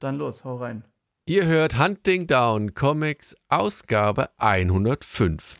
Dann los, hau rein. Ihr hört Hunting Down Comics Ausgabe 105.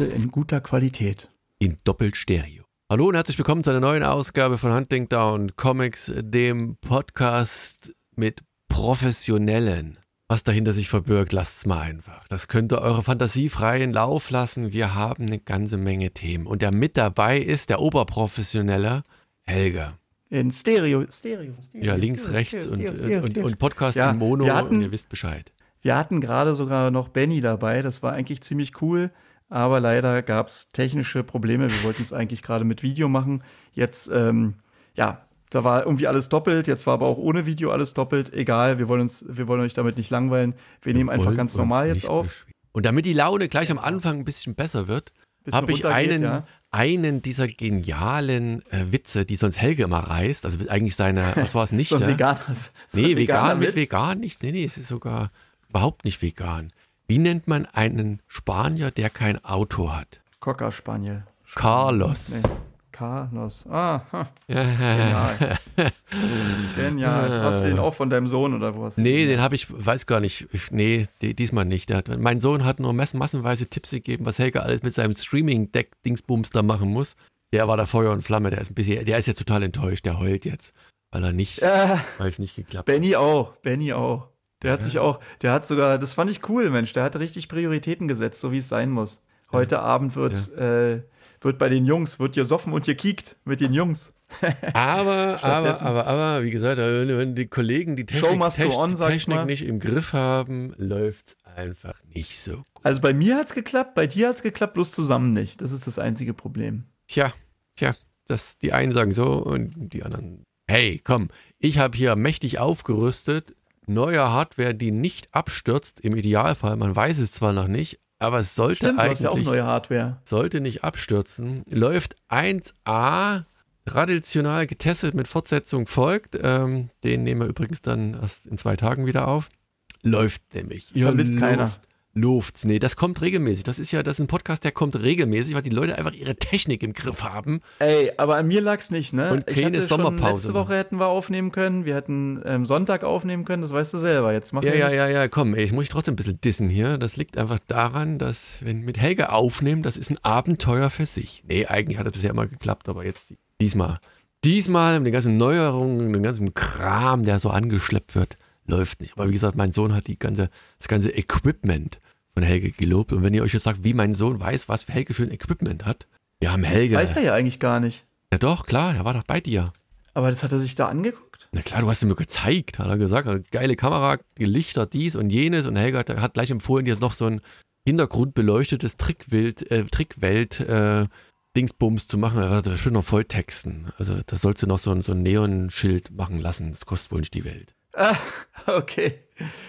Heute in guter Qualität. In Doppelstereo. Hallo und herzlich willkommen zu einer neuen Ausgabe von Hunting Down Comics, dem Podcast mit Professionellen. Was dahinter sich verbirgt, lasst es mal einfach. Das könnt ihr eure Fantasie freien Lauf lassen. Wir haben eine ganze Menge Themen. Und der mit dabei ist der Oberprofessionelle Helga. In Stereo. Stereo. Stereo Ja, links, Stereo, rechts Stereo, und, Stereo, und, und Podcast Ja, in Mono wir hatten- und ihr wisst Bescheid. Wir hatten gerade sogar noch Benny dabei. Das war eigentlich ziemlich cool. Aber leider gab es technische Probleme. Wir wollten es eigentlich gerade mit Video machen. Jetzt, ähm, ja, da war irgendwie alles doppelt. Jetzt war aber auch ohne Video alles doppelt. Egal, wir wollen, uns, wir wollen euch damit nicht langweilen. Wir nehmen einfach ganz normal jetzt nicht auf. beschweren. Und damit die Laune gleich am Anfang ein bisschen besser wird, habe ich einen, ja. einen dieser genialen äh, Witze, die sonst Helge immer reißt. Also eigentlich seine, was war es nicht? So veganer, so Nee, vegan mit Witz. vegan nichts. Nee, nee, es ist sogar überhaupt nicht vegan. Wie nennt man einen Spanier, der kein Auto hat? Cocker Spaniel. Carlos. Nee. Carlos. Ah, ha. Ja. genial. genial. Hast du den auch von deinem Sohn oder wo hast du Nee, den habe ich, weiß gar nicht. Ich, nee, die, diesmal nicht. Hat, mein Sohn hat nur massen, massenweise Tipps gegeben, was Helge alles mit seinem Streaming-Deck-Dingsbums da machen muss. Der war da Feuer und Flamme. Der ist ein bisschen, der ist jetzt total enttäuscht. Der heult jetzt, weil er nicht, Äh, weil es nicht geklappt hat. Benny auch. Benny auch. Der hat sich auch, der hat sogar, das fand ich cool, Mensch. Der hat richtig Prioritäten gesetzt, so wie es sein muss. Heute Abend wird, äh, wird bei den Jungs, wird gesoffen und gekiekt mit den Jungs. Aber, aber, aber, aber, wie gesagt, wenn, die Kollegen die Technik, Techn- on, Technik nicht im Griff haben, läuft es einfach nicht so gut. Also bei mir hat's geklappt, bei dir hat's geklappt, bloß zusammen nicht. Das ist das einzige Problem. Tja, tja, das, die einen sagen so und die anderen. Hey, komm, ich habe hier mächtig aufgerüstet. Neue Hardware, die nicht abstürzt, im Idealfall. Man weiß es zwar noch nicht, aber es sollte Stimmt, hast ja auch eigentlich neue Hardware. sollte nicht abstürzen. Läuft 1A, traditional getestet mit Fortsetzung folgt. Ähm, den nehmen wir übrigens dann erst in zwei Tagen wieder auf. Läuft nämlich. Vermisst keiner. Luft. Luft's. Nee, das kommt regelmäßig. Das ist ja, das ist ein Podcast, der kommt regelmäßig, weil die Leute einfach ihre Technik im Griff haben. Ey, aber an mir lag's nicht, ne? Und Ich keine schon Sommerpause Letzte Woche hätten wir aufnehmen können, wir hätten ähm, Sonntag aufnehmen können, das weißt du selber. Jetzt mach Ja, ja, ja, ja, komm, ey, ich muss ich trotzdem ein bisschen dissen hier. Das liegt einfach daran, dass, wenn mit Helge aufnehmen, das ist ein Abenteuer für sich. Nee, eigentlich hat es bisher immer geklappt, aber jetzt diesmal. Diesmal mit den ganzen Neuerungen, den ganzen Kram, der so angeschleppt wird, läuft nicht. Aber wie gesagt, mein Sohn hat die ganze, das ganze Equipment von Helge gelobt. Und wenn ihr euch jetzt sagt, wie mein Sohn weiß, was Helge für ein Equipment hat, wir haben Helge. Weiß er ja eigentlich gar nicht. Ja doch, klar, der war doch bei dir. Aber das hat er sich da angeguckt? Na klar, du hast ihm nur gezeigt, hat er gesagt. Also, Geile Kamera, Lichter, dies und jenes. Und Helga hat, hat gleich empfohlen, dir noch so ein hintergrundbeleuchtetes Trickwild, äh, Trickwelt, äh, Dingsbums zu machen. Er hat das schön noch volltexten. Also, das sollst du noch so ein, so ein Neonschild machen lassen. Das kostet wohl nicht die Welt. Ah, okay.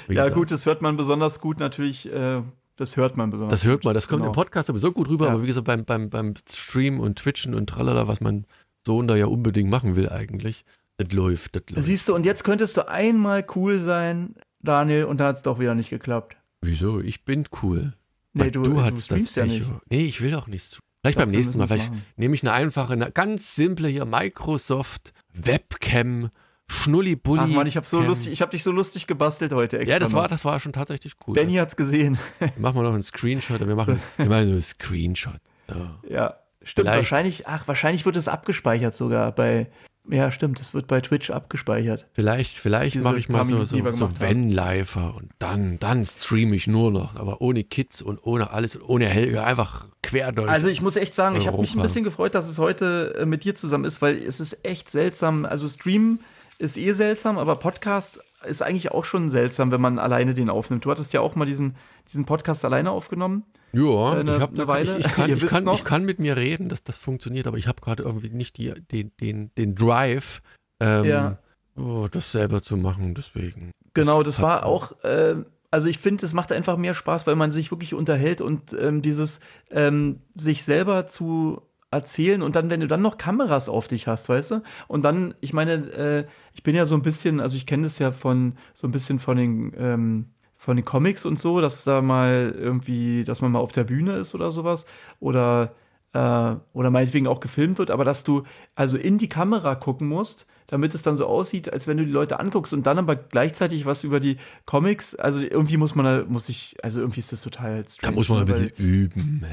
Wie ja, gesagt. gut, das hört man besonders gut natürlich. Äh, das hört man besonders Das hört man, das kommt Genau. im Podcast sowieso gut rüber, Ja. aber wie gesagt, beim, beim, beim Stream und Twitchen und tralala, was mein Sohn da ja unbedingt machen will eigentlich, das läuft, das läuft. Siehst du, und jetzt könntest du einmal cool sein, Daniel, und da hat es doch wieder nicht geklappt. Wieso? Ich bin cool. Nee, du, du hattest das ja nicht. Echo. Nee, ich will auch nichts. Vielleicht Doch, beim nächsten Mal. Vielleicht machen. nehme ich eine einfache, eine ganz simple hier Microsoft Webcam Schnullibulli. Ach man, ich habe so lustig, ich habe dich so lustig gebastelt heute. Extra Ja, das war, das war schon tatsächlich cool. Benny das, hat's gesehen. machen wir noch einen Screenshot. Wir machen, wir machen so einen Screenshot. So. ja, stimmt. Vielleicht. Wahrscheinlich, ach, wahrscheinlich wird es abgespeichert sogar bei. Ja, stimmt, es wird bei Twitch abgespeichert. Vielleicht, vielleicht mache ich mal so, so, so. Vanlifer und dann, dann streame ich nur noch, aber ohne Kids und ohne alles und ohne Helge, einfach quer durch. Also ich muss echt sagen, ich habe mich ein Europa. bisschen gefreut, dass es heute äh, mit dir zusammen ist, weil es ist echt seltsam. Also Stream ist eh seltsam, aber Podcast ist eigentlich auch schon seltsam, wenn man alleine den aufnimmt. Du hattest ja auch mal diesen, diesen Podcast alleine aufgenommen. Ja, Eine- ich, hab, eine Weile. ich, ich, kann, ich, kann, ich kann mit mir reden, dass das funktioniert, aber ich habe gerade irgendwie nicht die, den, den, den Drive, ähm, Ja. oh, das selber zu machen, deswegen. Genau, das hat war auch, äh, also ich finde, es macht einfach mehr Spaß, weil man sich wirklich unterhält und ähm, dieses ähm, sich selber zu erzählen und dann, wenn du dann noch Kameras auf dich hast, weißt du? Und dann, ich meine, äh, ich bin ja so ein bisschen, also ich kenne das ja von so ein bisschen von den ähm, von den Comics und so, dass da mal irgendwie, dass man mal auf der Bühne ist oder sowas oder äh, oder meinetwegen auch gefilmt wird, aber dass du also in die Kamera gucken musst damit es dann so aussieht, als wenn du die Leute anguckst und dann aber gleichzeitig was über die Comics. Also irgendwie muss man da, muss ich, also irgendwie ist das total strange. Da muss man ein bisschen üben.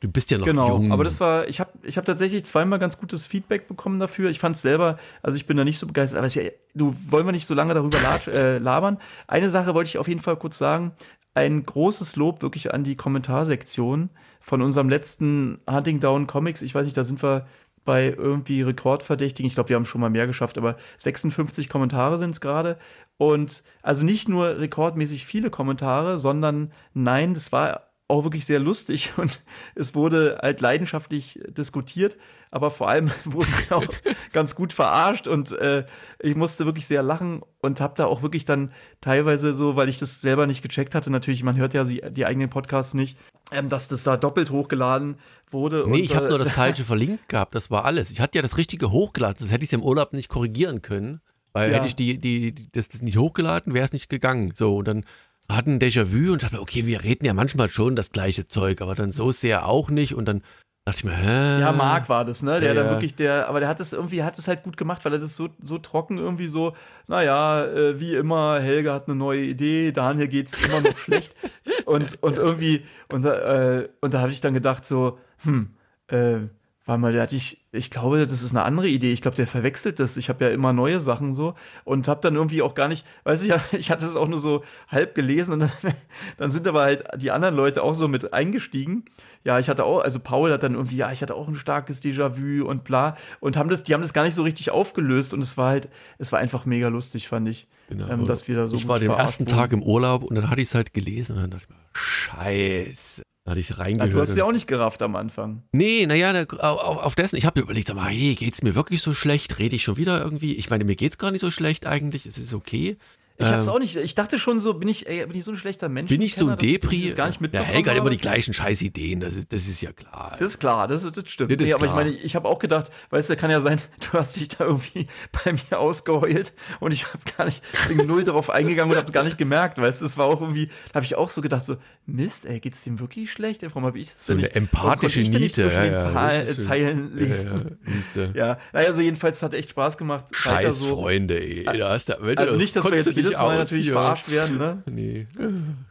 Du bist ja noch genau, jung. Genau, aber das war, ich habe ich hab tatsächlich zweimal ganz gutes Feedback bekommen dafür. Ich fand es selber, also ich bin da nicht so begeistert, aber es ja, du wollen wir nicht so lange darüber äh, labern. Eine Sache wollte ich auf jeden Fall kurz sagen. Ein großes Lob wirklich an die Kommentarsektion von unserem letzten Hunting Down Comics. Ich weiß nicht, da sind wir bei irgendwie Rekordverdächtigen. Ich glaube, wir haben schon mal mehr geschafft, aber 56 Kommentare sind es gerade. Und also nicht nur rekordmäßig viele Kommentare, sondern nein, das war auch wirklich sehr lustig und es wurde halt leidenschaftlich diskutiert, aber vor allem wurde ich auch ganz gut verarscht und äh, ich musste wirklich sehr lachen und habe da auch wirklich dann teilweise so, weil ich das selber nicht gecheckt hatte, natürlich, man hört ja die, die eigenen Podcasts nicht, ähm, dass das da doppelt hochgeladen wurde. Nee, und, ich habe äh, nur das Falsche verlinkt gehabt, das war alles. Ich hatte ja das Richtige hochgeladen, das hätte ich im Urlaub nicht korrigieren können. Weil ja. hätte ich die, die, die, das, das nicht hochgeladen, wäre es nicht gegangen. So, und dann hatten Déjà-vu und dachte, okay, wir reden ja manchmal schon das gleiche Zeug, aber dann so sehr auch nicht und dann dachte ich mir, hä? Ja, Marc war das, ne? Der ja, dann wirklich, der, aber der hat es irgendwie, hat es halt gut gemacht, weil er das so, so trocken irgendwie so, naja, äh, wie immer, Helge hat eine neue Idee, Daniel geht's immer noch schlecht. Und, und irgendwie, und, äh, und da habe ich dann gedacht, so, hm, äh, weil mal, der hatte ich, ich glaube, das ist eine andere Idee. Ich glaube, der verwechselt das. Ich habe ja immer neue Sachen so und habe dann irgendwie auch gar nicht, weiß ich, ich hatte es auch nur so halb gelesen und dann, dann sind aber halt die anderen Leute auch so mit eingestiegen. Ja, ich hatte auch, also Paul hat dann irgendwie, ja, ich hatte auch ein starkes Déjà-vu und bla und haben das, die haben das gar nicht so richtig aufgelöst und es war halt, es war einfach mega lustig, fand ich, genau. ähm, dass wir da so. Ich war den ersten Tag im Urlaub und dann hatte ich es halt gelesen und dann dachte ich mir, Scheiße. Da hatte ich reingehört. du hast ja auch nicht gerafft am Anfang. Nee, naja, auf, auf dessen, ich habe mir überlegt, sag mal, hey, geht's mir wirklich so schlecht? Rede ich schon wieder irgendwie? Ich meine, mir geht's gar nicht so schlecht eigentlich, es ist okay. Ich hab's ähm, auch nicht. Ich dachte schon so, bin ich, ey, bin ich so ein schlechter Mensch? Bin ich so ein Depri? Gar nicht ja, Helga hat immer die gleichen Scheißideen, das ist, das ist ja klar. Das ist klar, das, das stimmt. Das nee, aber klar. ich meine, ich habe auch gedacht, weißt du, kann ja sein, du hast dich da irgendwie bei mir ausgeheult und ich habe gar nicht, bin null darauf eingegangen und habe gar nicht gemerkt, weißt du, es war auch irgendwie, da habe ich auch so gedacht, so, Mist, ey, geht's dem wirklich schlecht? Warum habe ich das So eine empathische Niete. So ja, ja, Zeilen lesen. Ja, ja, ja, naja, also jedenfalls hat echt Spaß gemacht. Scheiß so. Freunde, ey. Da hast du, also nicht, dass wir jetzt jedes Mal natürlich verarscht werden, ne? Nee.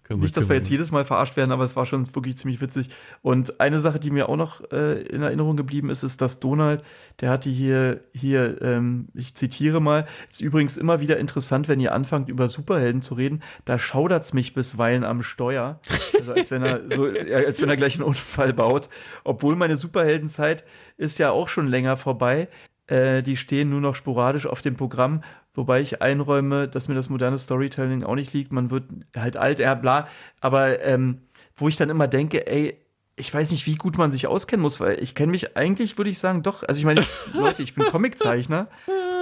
Kann nicht, dass wir jetzt jedes Mal verarscht werden, aber es war schon wirklich ziemlich witzig. Und eine Sache, die mir auch noch äh, in Erinnerung geblieben ist, ist, dass Donald, der hatte hier, hier, ähm, ich zitiere mal, ist übrigens immer wieder interessant, wenn ihr anfangt, über Superhelden zu reden, da schaudert es mich bisweilen am Steuer. Also als wenn er so, als wenn er gleich einen Unfall baut. Obwohl meine Superheldenzeit ist ja auch schon länger vorbei. Äh, die stehen nur noch sporadisch auf dem Programm Wobei ich einräume, dass mir das moderne Storytelling auch nicht liegt. Man wird halt alt, ja, bla. Aber ähm, wo ich dann immer denke, ey, ich weiß nicht, wie gut man sich auskennen muss, weil ich kenne mich eigentlich, würde ich sagen, doch. Also ich meine, Leute, ich bin Comiczeichner.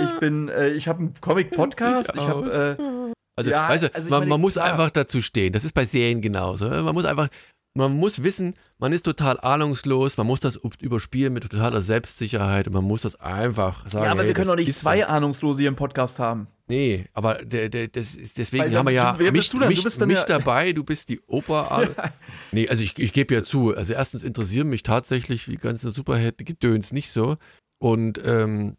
Ich bin, äh, ich habe einen Comic-Podcast. Ich habe äh, also, ja, weißt du, also man, meine, man, muss ja. einfach dazu stehen. Das ist bei Serien genauso. Man muss einfach, man muss wissen, man ist total ahnungslos, man muss das überspielen mit totaler Selbstsicherheit und man muss das einfach sagen. Ja, aber ey, wir können doch nicht zwei so. Ahnungslose hier im Podcast haben. Nee, aber der, der, das ist, deswegen Weil, haben wir ja du, mich, mich, mich ja dabei, du bist die Oper. nee, also ich, ich gebe ja zu, also erstens interessieren mich tatsächlich die ganze Superheld-Gedöns nicht so und ähm,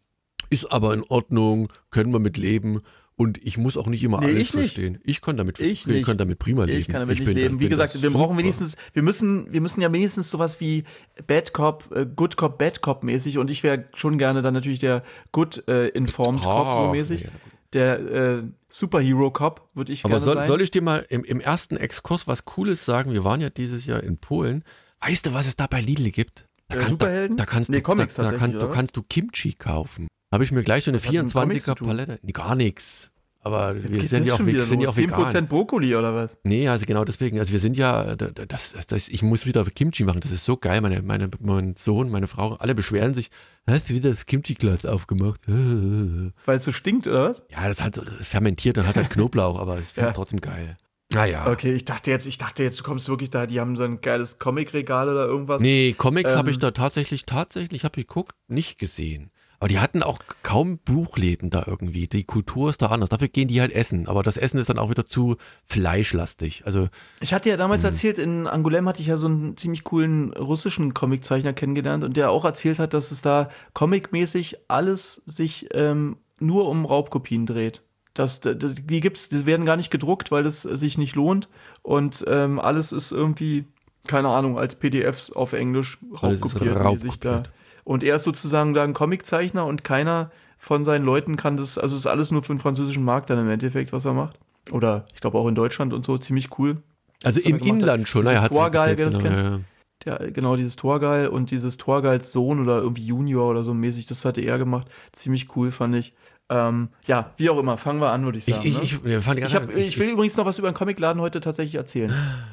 ist aber in Ordnung, können wir mit leben und ich muss auch nicht immer nee, alles ich verstehen. Nicht. Ich kann damit, ich, ich kann damit prima leben. Ich kann damit ich nicht bin, leben. Wie gesagt, wir brauchen wenigstens, wir müssen, wir müssen ja wenigstens sowas wie Bad Cop, äh, Good Cop, Bad Cop mäßig. Und ich wäre schon gerne dann natürlich der Good äh, Informed oh, Cop so mäßig. Ja, der äh, Superhero Cop, würde ich Aber soll, soll ich dir mal im, im ersten Exkurs was Cooles sagen? Wir waren ja dieses Jahr in Polen. Weißt du, was es da bei Lidl gibt? Da, äh, kann, da, da kannst nee, du, da, kann, da kannst du Kimchi kaufen. Habe ich mir gleich so eine 24er Palette. Nee, gar nichts. Aber Jetzt wir sind ja auch, wir sind ja auch 10% vegan. Brokkoli oder was? Nee, also genau deswegen. Also wir sind ja, das, das, das, ich muss wieder Kimchi machen. Das ist so geil. Meine, meine, mein Sohn, meine Frau, alle beschweren sich. Hast du wieder das Kimchi-Glas aufgemacht? Weil es so stinkt, oder was? Ja, das hat fermentiert und hat halt Knoblauch, aber ich finde es ja. trotzdem geil. Naja. Okay, ich dachte jetzt, ich dachte jetzt, du kommst wirklich da, die haben so ein geiles Comicregal oder irgendwas. Nee, Comics Ähm, habe ich da tatsächlich, tatsächlich, ich habe geguckt, nicht gesehen. Aber die hatten auch kaum Buchläden da irgendwie. Die Kultur ist da anders. Dafür gehen die halt essen. Aber das Essen ist dann auch wieder zu fleischlastig. Also, Ich hatte ja damals Mhm. erzählt, in Angoulême hatte ich ja so einen ziemlich coolen russischen Comiczeichner kennengelernt und der auch erzählt hat, dass es da comicmäßig alles sich ähm, nur um Raubkopien dreht. Das, das, die gibt's, die werden gar nicht gedruckt, weil es sich nicht lohnt und ähm, alles ist irgendwie, keine Ahnung, als PDFs auf Englisch Alles ist raubkopiert. mäßig da. Und er ist sozusagen da ein Comiczeichner und keiner von seinen Leuten kann das, also es ist alles nur für den französischen Markt dann im Endeffekt, was er macht. Oder ich glaube auch in Deutschland und so, ziemlich cool. also im. Inland schon. Naja, hat das genau, ja. Der, genau, dieses Torgeil und dieses Torgeils Sohn oder irgendwie Junior oder so mäßig, das hatte er gemacht. Ziemlich cool, fand ich. Ähm, ja, wie auch immer, fangen wir an, würde ich sagen. ich, ne? ich, ich, ich, hab, ich will übrigens noch was über den Comicladen heute tatsächlich erzählen.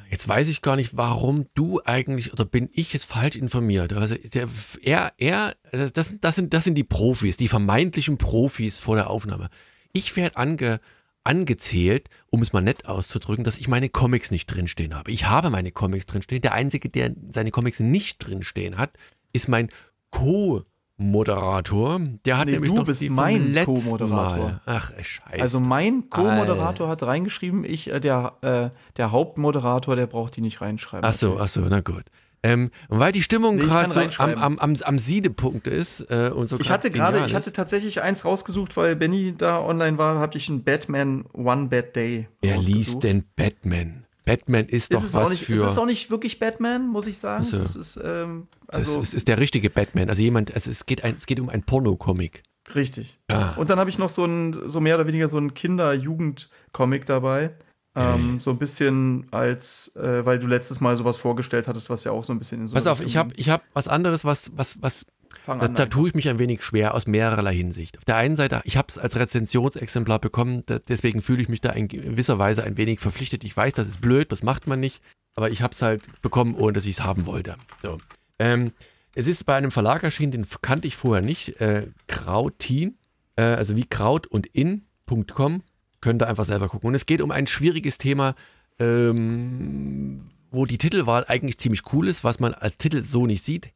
Jetzt weiß ich gar nicht, warum du eigentlich oder bin ich jetzt falsch informiert. Also der, er, er, das, das, sind, das sind die Profis, die vermeintlichen Profis vor der Aufnahme. Ich werde ange, angezählt, um es mal nett auszudrücken, dass ich meine Comics nicht drinstehen habe. Ich habe meine Comics drinstehen. Der Einzige, der seine Comics nicht drinstehen hat, ist mein Co-Moderator. Der hat Nee, nämlich du noch bist die mein Co-Moderator. Mal. Ach, scheiße. Also mein Co-Moderator hat reingeschrieben, ich, äh, der, äh, der Hauptmoderator, der braucht die nicht reinschreiben. Ach so, ach so, na gut. Ähm, und weil die Stimmung Nee, gerade so am, am, am, am Siedepunkt ist äh, und so Ich hatte gerade, ich hatte tatsächlich eins rausgesucht, weil Benny da online war, habe ich einen Batman One Bad Day. Wer liest denn Batman? Batman ist Ist doch es, was nicht, für. ist es auch nicht wirklich Batman, muss ich sagen. Ach so. Das ist, ähm, es, also, ist, es ist der richtige Batman. Also jemand, also es geht, ein, es geht um ein Pornocomic. richtig. Ah. Und dann habe ich noch so ein, so mehr oder weniger so ein Kinder-Jugend-Comic dabei. Ähm, so ein bisschen als, äh, weil du letztes Mal sowas vorgestellt hattest, was ja auch so ein bisschen in so Pass auf, ich habe ich hab was anderes, was, was, was Fang da, an, da tue ich mich ein wenig schwer aus mehrerlei Hinsicht. Auf der einen Seite, ich habe es als Rezensionsexemplar bekommen, da, deswegen fühle ich mich da in gewisser Weise ein wenig verpflichtet. Ich weiß, das ist blöd, das macht man nicht, aber ich habe es halt bekommen, ohne dass ich es haben wollte. So. Ähm, es ist bei einem Verlag erschienen, den kannte ich vorher nicht, äh, Krautin, äh, also wie Kraut und in.com, könnt ihr einfach selber gucken. Und es geht um ein schwieriges Thema, ähm, wo die Titelwahl eigentlich ziemlich cool ist, was man als Titel so nicht sieht.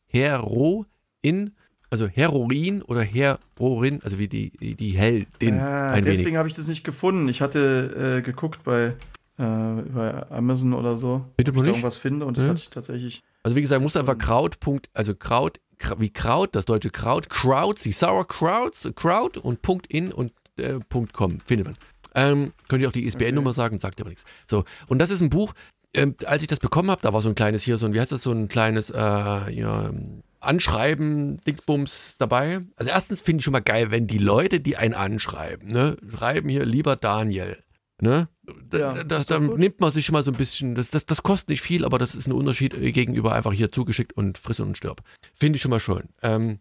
Heroin, also Heroin oder Heroin, also wie die, die, die Heldin Ah, ein deswegen habe ich das nicht gefunden. Ich hatte äh, geguckt bei, äh, bei Amazon oder so, Bitte ob ich irgendwas finde und das Ja. hatte ich tatsächlich. Also wie gesagt, musst einfach Kraut, Punkt, also Kraut, Kra- wie Kraut, das deutsche Kraut, Krauts, die Sauerkrauts, Kraut und Punkt in und äh, Punkt com, findet man. Ähm, könnt ihr auch die ISBN-Nummer sagen, sagt aber nichts. So, und das ist ein Buch, ähm, als ich das bekommen habe, da war so ein kleines hier, so ein, wie heißt das, so ein kleines, äh, ja, Anschreiben, Dingsbums dabei. Also erstens finde ich schon mal geil, wenn die Leute, die einen anschreiben, ne, schreiben hier, lieber Daniel, ne, da, Ja, da, da, nimmt man sich schon mal so ein bisschen, das, das, das kostet nicht viel, aber das ist ein Unterschied äh, gegenüber einfach hier zugeschickt und friss und stirb. Finde ich schon mal schön. Ähm,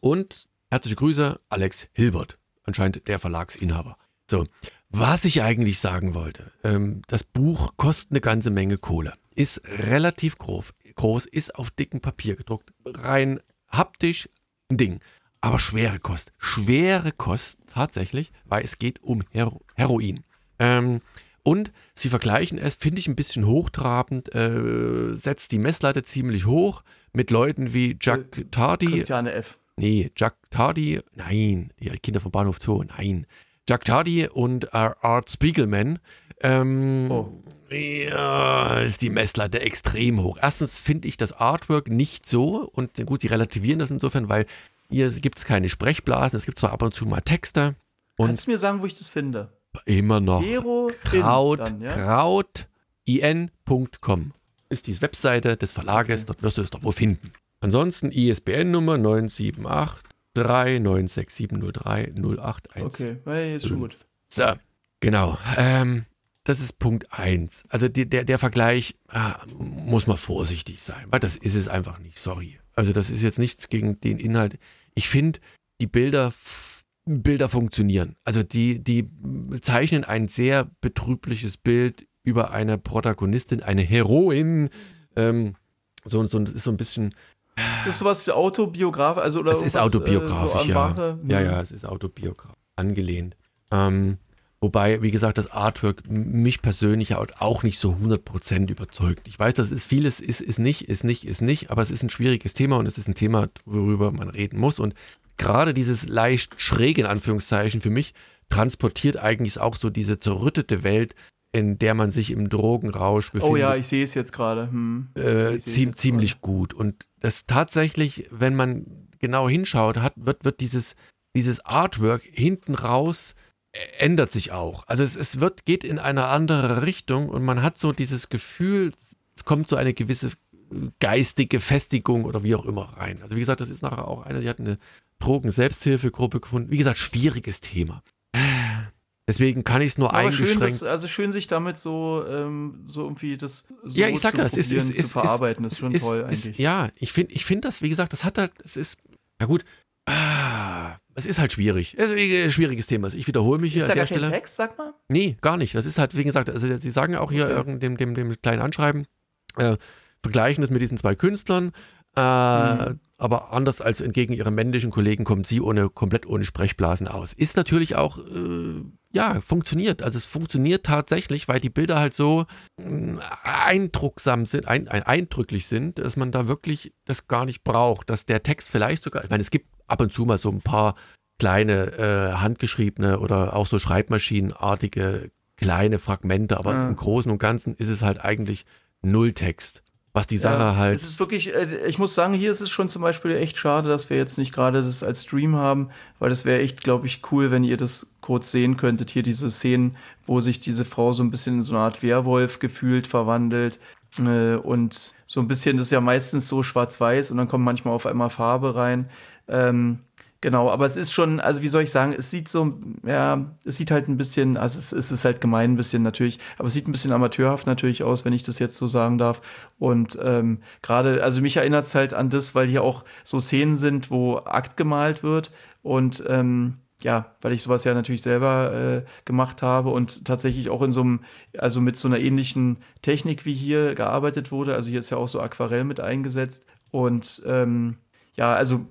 und herzliche Grüße, Alex Hilbert, anscheinend der Verlagsinhaber. So, was ich eigentlich sagen wollte, ähm, das Buch kostet eine ganze Menge Kohle, ist relativ groß, groß, ist auf dickem Papier gedruckt, rein haptisch ein Ding. Aber schwere Kost, schwere Kost tatsächlich, weil es geht um Hero Heroin. Ähm, und sie vergleichen es, finde ich ein bisschen hochtrabend, äh, setzt die Messlatte ziemlich hoch mit Leuten wie Jack Tardy. Christiane F. Nee, Jack Tardy, nein, die Kinder vom Bahnhof Zoo, nein. Jack Tardy und äh, Art Spiegelman. Ähm, Oh. Ja, ist die Messlatte extrem hoch. Erstens finde ich das Artwork nicht so und gut, sie relativieren das insofern, weil hier gibt es keine Sprechblasen, es gibt zwar ab und zu mal Texte und Kannst du mir sagen, wo ich das finde? immer noch Kraut, dann, ja? krautin.com ist die Webseite des Verlages, dort wirst du es doch wohl finden. Ansonsten ISBN-Nummer 978 396703081. Okay, hey, ist schon gut. So, genau. Ähm, das ist Punkt 1. Also die, der, der Vergleich ah, muss man vorsichtig sein, weil das ist es einfach nicht, sorry. Also das ist jetzt nichts gegen den Inhalt. Ich finde, die Bilder, Bilder funktionieren. Also die, die zeichnen ein sehr betrübliches Bild über eine Protagonistin, eine Heroin. Ähm, so, so, das ist so ein bisschen Ist sowas wie autobiografisch? Also, oder es ist autobiografisch, äh, so ja. wahre- Ja, ja, es ist autobiografisch angelehnt. Ähm, Wobei, wie gesagt, das Artwork mich persönlich auch nicht so 100% überzeugt. Ich weiß, das ist vieles, ist, ist nicht, ist nicht, ist nicht, aber es ist ein schwieriges Thema und es ist ein Thema, worüber man reden muss. Und gerade dieses leicht schräge, in Anführungszeichen, für mich transportiert eigentlich auch so diese zerrüttete Welt, in der man sich im Drogenrausch befindet. Oh ja, ich sehe es jetzt gerade. Hm. Äh, zie ziemlich grade. gut. Und das tatsächlich, wenn man genau hinschaut, hat, wird, wird dieses, dieses Artwork hinten raus ändert sich auch. Also es, es wird, geht in eine andere Richtung und man hat so dieses Gefühl, es kommt so eine gewisse geistige Festigung oder wie auch immer rein. Also wie gesagt, das ist nachher auch eine, die hat eine Drogen-Selbsthilfegruppe gefunden. Wie gesagt, schwieriges Thema. Deswegen kann ich es nur Aber eingeschränkt. Schön, dass, also schön, sich damit so, ähm, so irgendwie das so ja, ich sag ja, es ist, ist, ist, verarbeiten, ist, ist schon toll eigentlich. ja, ich finde ich find das, wie gesagt, das hat halt, es ist, ja gut, ah, es ist halt schwierig. Es ist ein schwieriges Thema. Ich wiederhole mich hier ist an der Stelle. Text, sag mal? Nee, gar nicht. Das ist halt, wie gesagt, also sie sagen auch hier okay. dem, dem, dem kleinen Anschreiben, äh, vergleichen das mit diesen zwei Künstlern. Äh, mhm. Aber anders als entgegen ihren männlichen Kollegen kommt sie ohne komplett ohne Sprechblasen aus. Ist natürlich auch, äh, ja, funktioniert. Also es funktioniert tatsächlich, weil die Bilder halt so äh, eindrucksam sind, ein, ein, eindrücklich sind, dass man da wirklich das gar nicht braucht. Dass der Text vielleicht sogar, ich meine, es gibt ab und zu mal so ein paar kleine äh, handgeschriebene oder auch so schreibmaschinenartige kleine Fragmente, aber ja. im Großen und Ganzen ist es halt eigentlich Nulltext. Was die Sache ja, halt. Es ist wirklich, äh, ich muss sagen, hier ist es schon zum Beispiel echt schade, dass wir jetzt nicht gerade das als Stream haben, weil das wäre echt, glaube ich, cool, wenn ihr das kurz sehen könntet. Hier diese Szenen, wo sich diese Frau so ein bisschen in so eine Art Werwolf gefühlt verwandelt. Äh, und so ein bisschen, das ist ja meistens so schwarz-weiß und dann kommt manchmal auf einmal Farbe rein. Ähm, genau, aber es ist schon, also wie soll ich sagen, es sieht so, ja, es sieht halt ein bisschen, also es, es ist halt gemein ein bisschen natürlich, aber es sieht ein bisschen amateurhaft natürlich aus, wenn ich das jetzt so sagen darf. Und ähm, gerade, also mich erinnert es halt an das, weil hier auch so Szenen sind, wo Akt gemalt wird und ähm, ja, weil ich sowas ja natürlich selber äh, gemacht habe und tatsächlich auch in so einem, also mit so einer ähnlichen Technik wie hier gearbeitet wurde. Also hier ist ja auch so Aquarell mit eingesetzt. Und ähm, ja, also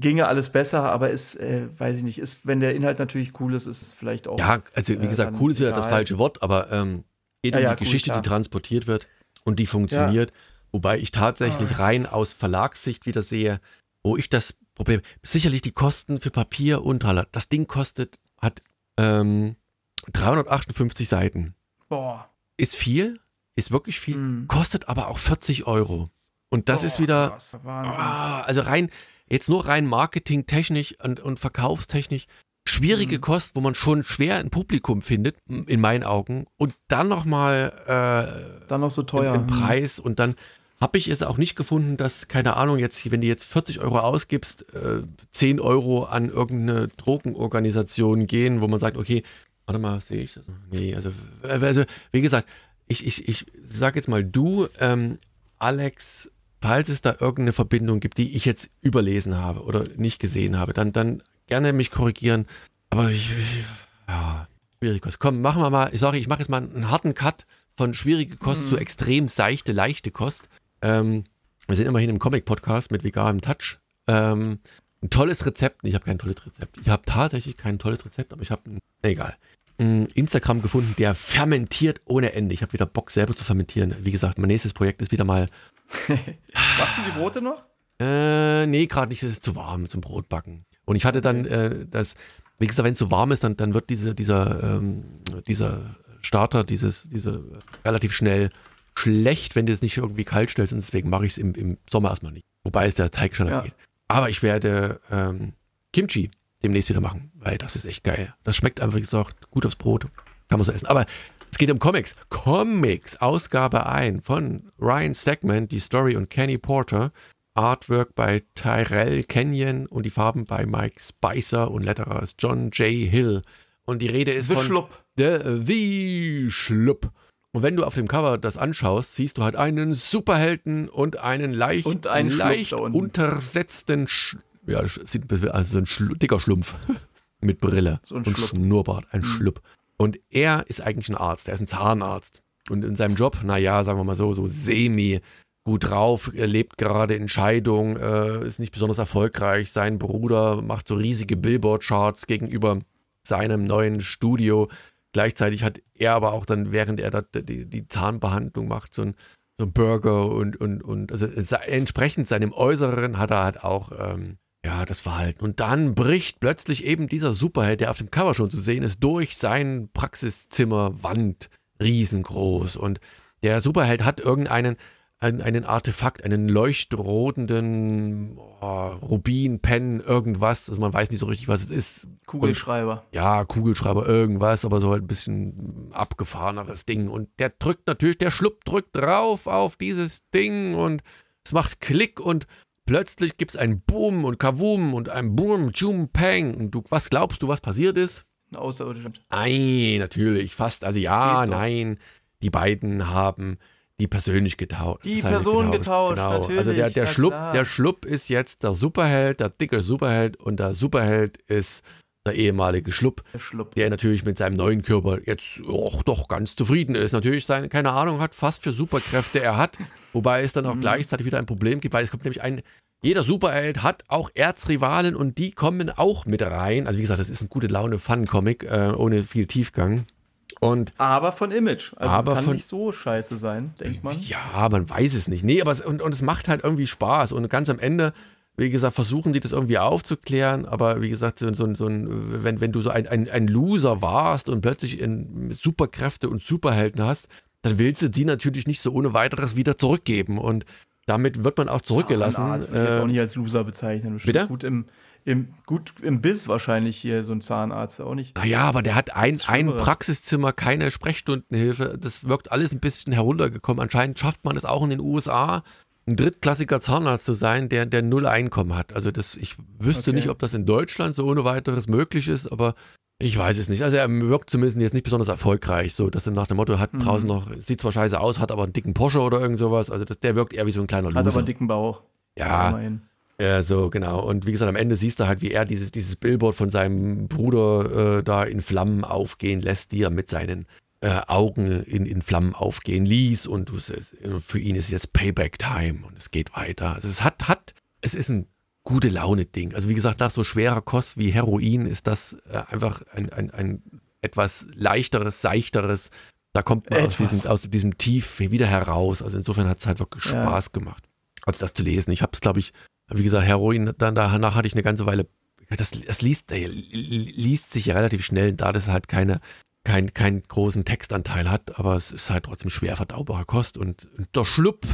ginge alles besser, aber ist, äh, weiß ich nicht, ist, wenn der Inhalt natürlich cool ist, ist es vielleicht auch. Ja, also wie äh, gesagt, cool ist wieder das falsche Wort, aber ähm, geht ja, um die ja, Geschichte, cool, die transportiert wird und die funktioniert. Ja. Wobei ich tatsächlich ah. rein aus Verlagssicht wieder sehe, wo ich das Problem, sicherlich die Kosten für Papier und Taler. Das Ding kostet, hat ähm, 358 Seiten. Boah. Ist viel, ist wirklich viel, mm. kostet aber auch 40 Euro. Und das Boah, ist wieder, oh, also rein, jetzt nur rein marketingtechnisch und, und verkaufstechnisch schwierige mhm. Kost, wo man schon schwer ein Publikum findet, in meinen Augen, und dann nochmal äh, dann noch so teuer im, im mhm. Preis und dann habe ich es auch nicht gefunden, dass, keine Ahnung, jetzt, wenn du jetzt 40 Euro ausgibst, äh, 10 Euro an irgendeine Drogenorganisation gehen, wo man sagt, okay, warte mal, sehe ich das? Nee, also, also wie gesagt, ich, ich, ich sag jetzt mal du, ähm, Alex, falls es da irgendeine Verbindung gibt, die ich jetzt überlesen habe oder nicht gesehen habe, dann, dann gerne mich korrigieren. Aber ich, ich ja, schwierige Kost. Komm, machen wir mal, sorry, ich mache jetzt mal einen harten Cut von schwierige Kost mhm. zu extrem seichte, leichte Kost. Ähm, wir sind immerhin im Comic-Podcast mit veganem Touch. Ähm, ein tolles Rezept. Ich habe kein tolles Rezept. Ich habe tatsächlich kein tolles Rezept, aber ich habe, egal. Instagram gefunden, der fermentiert ohne Ende. Ich habe wieder Bock, selber zu fermentieren. Wie gesagt, mein nächstes Projekt ist wieder mal. Machst du die Brote noch? Äh, nee, gerade nicht. Es ist zu warm zum Brotbacken. Und ich hatte dann äh, das, wie gesagt, wenn es zu warm ist, dann, dann wird diese, dieser, ähm, dieser Starter, dieses, diese relativ schnell schlecht, wenn du es nicht irgendwie kalt stellst. Und deswegen mache ich es im, im Sommer erstmal nicht. Wobei es der Teig schon ja. geht. Aber ich werde ähm, Kimchi demnächst wieder machen, weil das ist echt geil. Das schmeckt einfach, wie gesagt, gut aufs Brot. Kann man so essen. Aber es geht um Comics. Comics, Ausgabe 1 von Ryan Stegman, die Story und Kenny Porter. Artwork bei Tyrell Kenyon und die Farben bei Mike Spicer und Letterer ist John J. Hill. Und die Rede ist The von Schlupp. The, The Schlupp. Und wenn du auf dem Cover das anschaust, siehst du halt einen Superhelden und einen leicht, und einen leicht untersetzten, Sch ja, also ein Schlu dicker Schlumpf mit Brille so ein und Schlupp. Schnurrbart, ein mhm. Schlupp. Und er ist eigentlich ein Arzt, er ist ein Zahnarzt. Und in seinem Job, naja, sagen wir mal so, so semi gut drauf, er lebt gerade in Scheidung, äh, ist nicht besonders erfolgreich. Sein Bruder macht so riesige Billboard-Charts gegenüber seinem neuen Studio. Gleichzeitig hat er aber auch dann, während er die, die Zahnbehandlung macht, so ein, so ein Burger und, und, und also entsprechend seinem Äußeren hat er halt auch ähm, ja, das Verhalten. Und dann bricht plötzlich eben dieser Superheld, der auf dem Cover schon zu sehen ist, durch sein Praxiszimmer Wand riesengroß. Und der Superheld hat irgendeinen einen, einen Artefakt, einen leuchtrotenden oh, Rubin, Pen, irgendwas. Also man weiß nicht so richtig, was es ist. Kugelschreiber. Und, ja, Kugelschreiber, irgendwas, aber so ein bisschen abgefahreneres Ding. Und der drückt natürlich, der Schlupp drückt drauf auf dieses Ding und es macht Klick und plötzlich gibt es ein Boom und Kavum und ein Boom, Chum, Peng. Und du, was glaubst du, was passiert ist? Ein Außerirdischer. Nein, natürlich, fast. Also ja, nein. Die beiden haben die persönlich getauscht. Die Person getauscht, genau. Also der, der, Schlupp, der Schlupp ist jetzt der Superheld, der dicke Superheld und der Superheld ist der ehemalige Schlupp, der, Schlupp. der natürlich mit seinem neuen Körper jetzt auch doch ganz zufrieden ist. Natürlich seine, keine Ahnung hat, fast für Superkräfte er hat, wobei es dann auch mhm. gleichzeitig wieder ein Problem gibt, weil es kommt nämlich ein, jeder Superheld hat auch Erzrivalen und die kommen auch mit rein. Also wie gesagt, das ist ein gute Laune Fun-Comic, äh, ohne viel Tiefgang. Und aber von Image. Also aber kann von, nicht so scheiße sein, denkt man. Ja, man weiß es nicht. Nee, aber es, und, und es macht halt irgendwie Spaß. Und ganz am Ende, wie gesagt, versuchen die das irgendwie aufzuklären. Aber wie gesagt, so, so, so ein, wenn, wenn du so ein, ein, ein Loser warst und plötzlich in Superkräfte und Superhelden hast, dann willst du sie natürlich nicht so ohne weiteres wieder zurückgeben. Und damit wird man auch zurückgelassen. Das würde ich jetzt auch nicht als Loser bezeichnen. Bitte? Gut im, im, gut im Biss wahrscheinlich hier, so ein Zahnarzt auch nicht. Naja, aber der hat ein, ein Praxiszimmer, keine Sprechstundenhilfe. Das wirkt alles ein bisschen heruntergekommen. Anscheinend schafft man es auch in den USA, ein drittklassiger Zahnarzt zu sein, der, der null Einkommen hat. Also das, ich wüsste okay. nicht, ob das in Deutschland so ohne weiteres möglich ist, aber ich weiß es nicht. Also er wirkt zumindest jetzt nicht besonders erfolgreich, so dass er nach dem Motto hat mhm. draußen noch, sieht zwar scheiße aus, hat aber einen dicken Porsche oder irgend sowas. Also das, der wirkt eher wie so ein kleiner Loser. Hat aber einen dicken Bauch. Ja. Ja, so, genau. Und wie gesagt, am Ende siehst du halt, wie er dieses, dieses Billboard von seinem Bruder äh, da in Flammen aufgehen lässt, die er mit seinen äh, Augen in, in Flammen aufgehen ließ. Und du, für ihn ist jetzt Payback-Time und es geht weiter. Also es hat, hat, es ist ein gute Laune-Ding. Also wie gesagt, nach so schwerer Kost wie Heroin ist das äh, einfach ein, ein, ein etwas leichteres, seichteres. Da kommt man aus diesem, aus diesem Tief wieder heraus. Also insofern hat es halt wirklich ja. Spaß gemacht. Also das zu lesen. Ich habe es, glaube ich, wie gesagt, Heroin, dann danach hatte ich eine ganze Weile, das, das liest, liest sich ja relativ schnell, da das halt keine, kein, keinen großen Textanteil hat, aber es ist halt trotzdem schwer verdaubare Kost und, und der Schlupp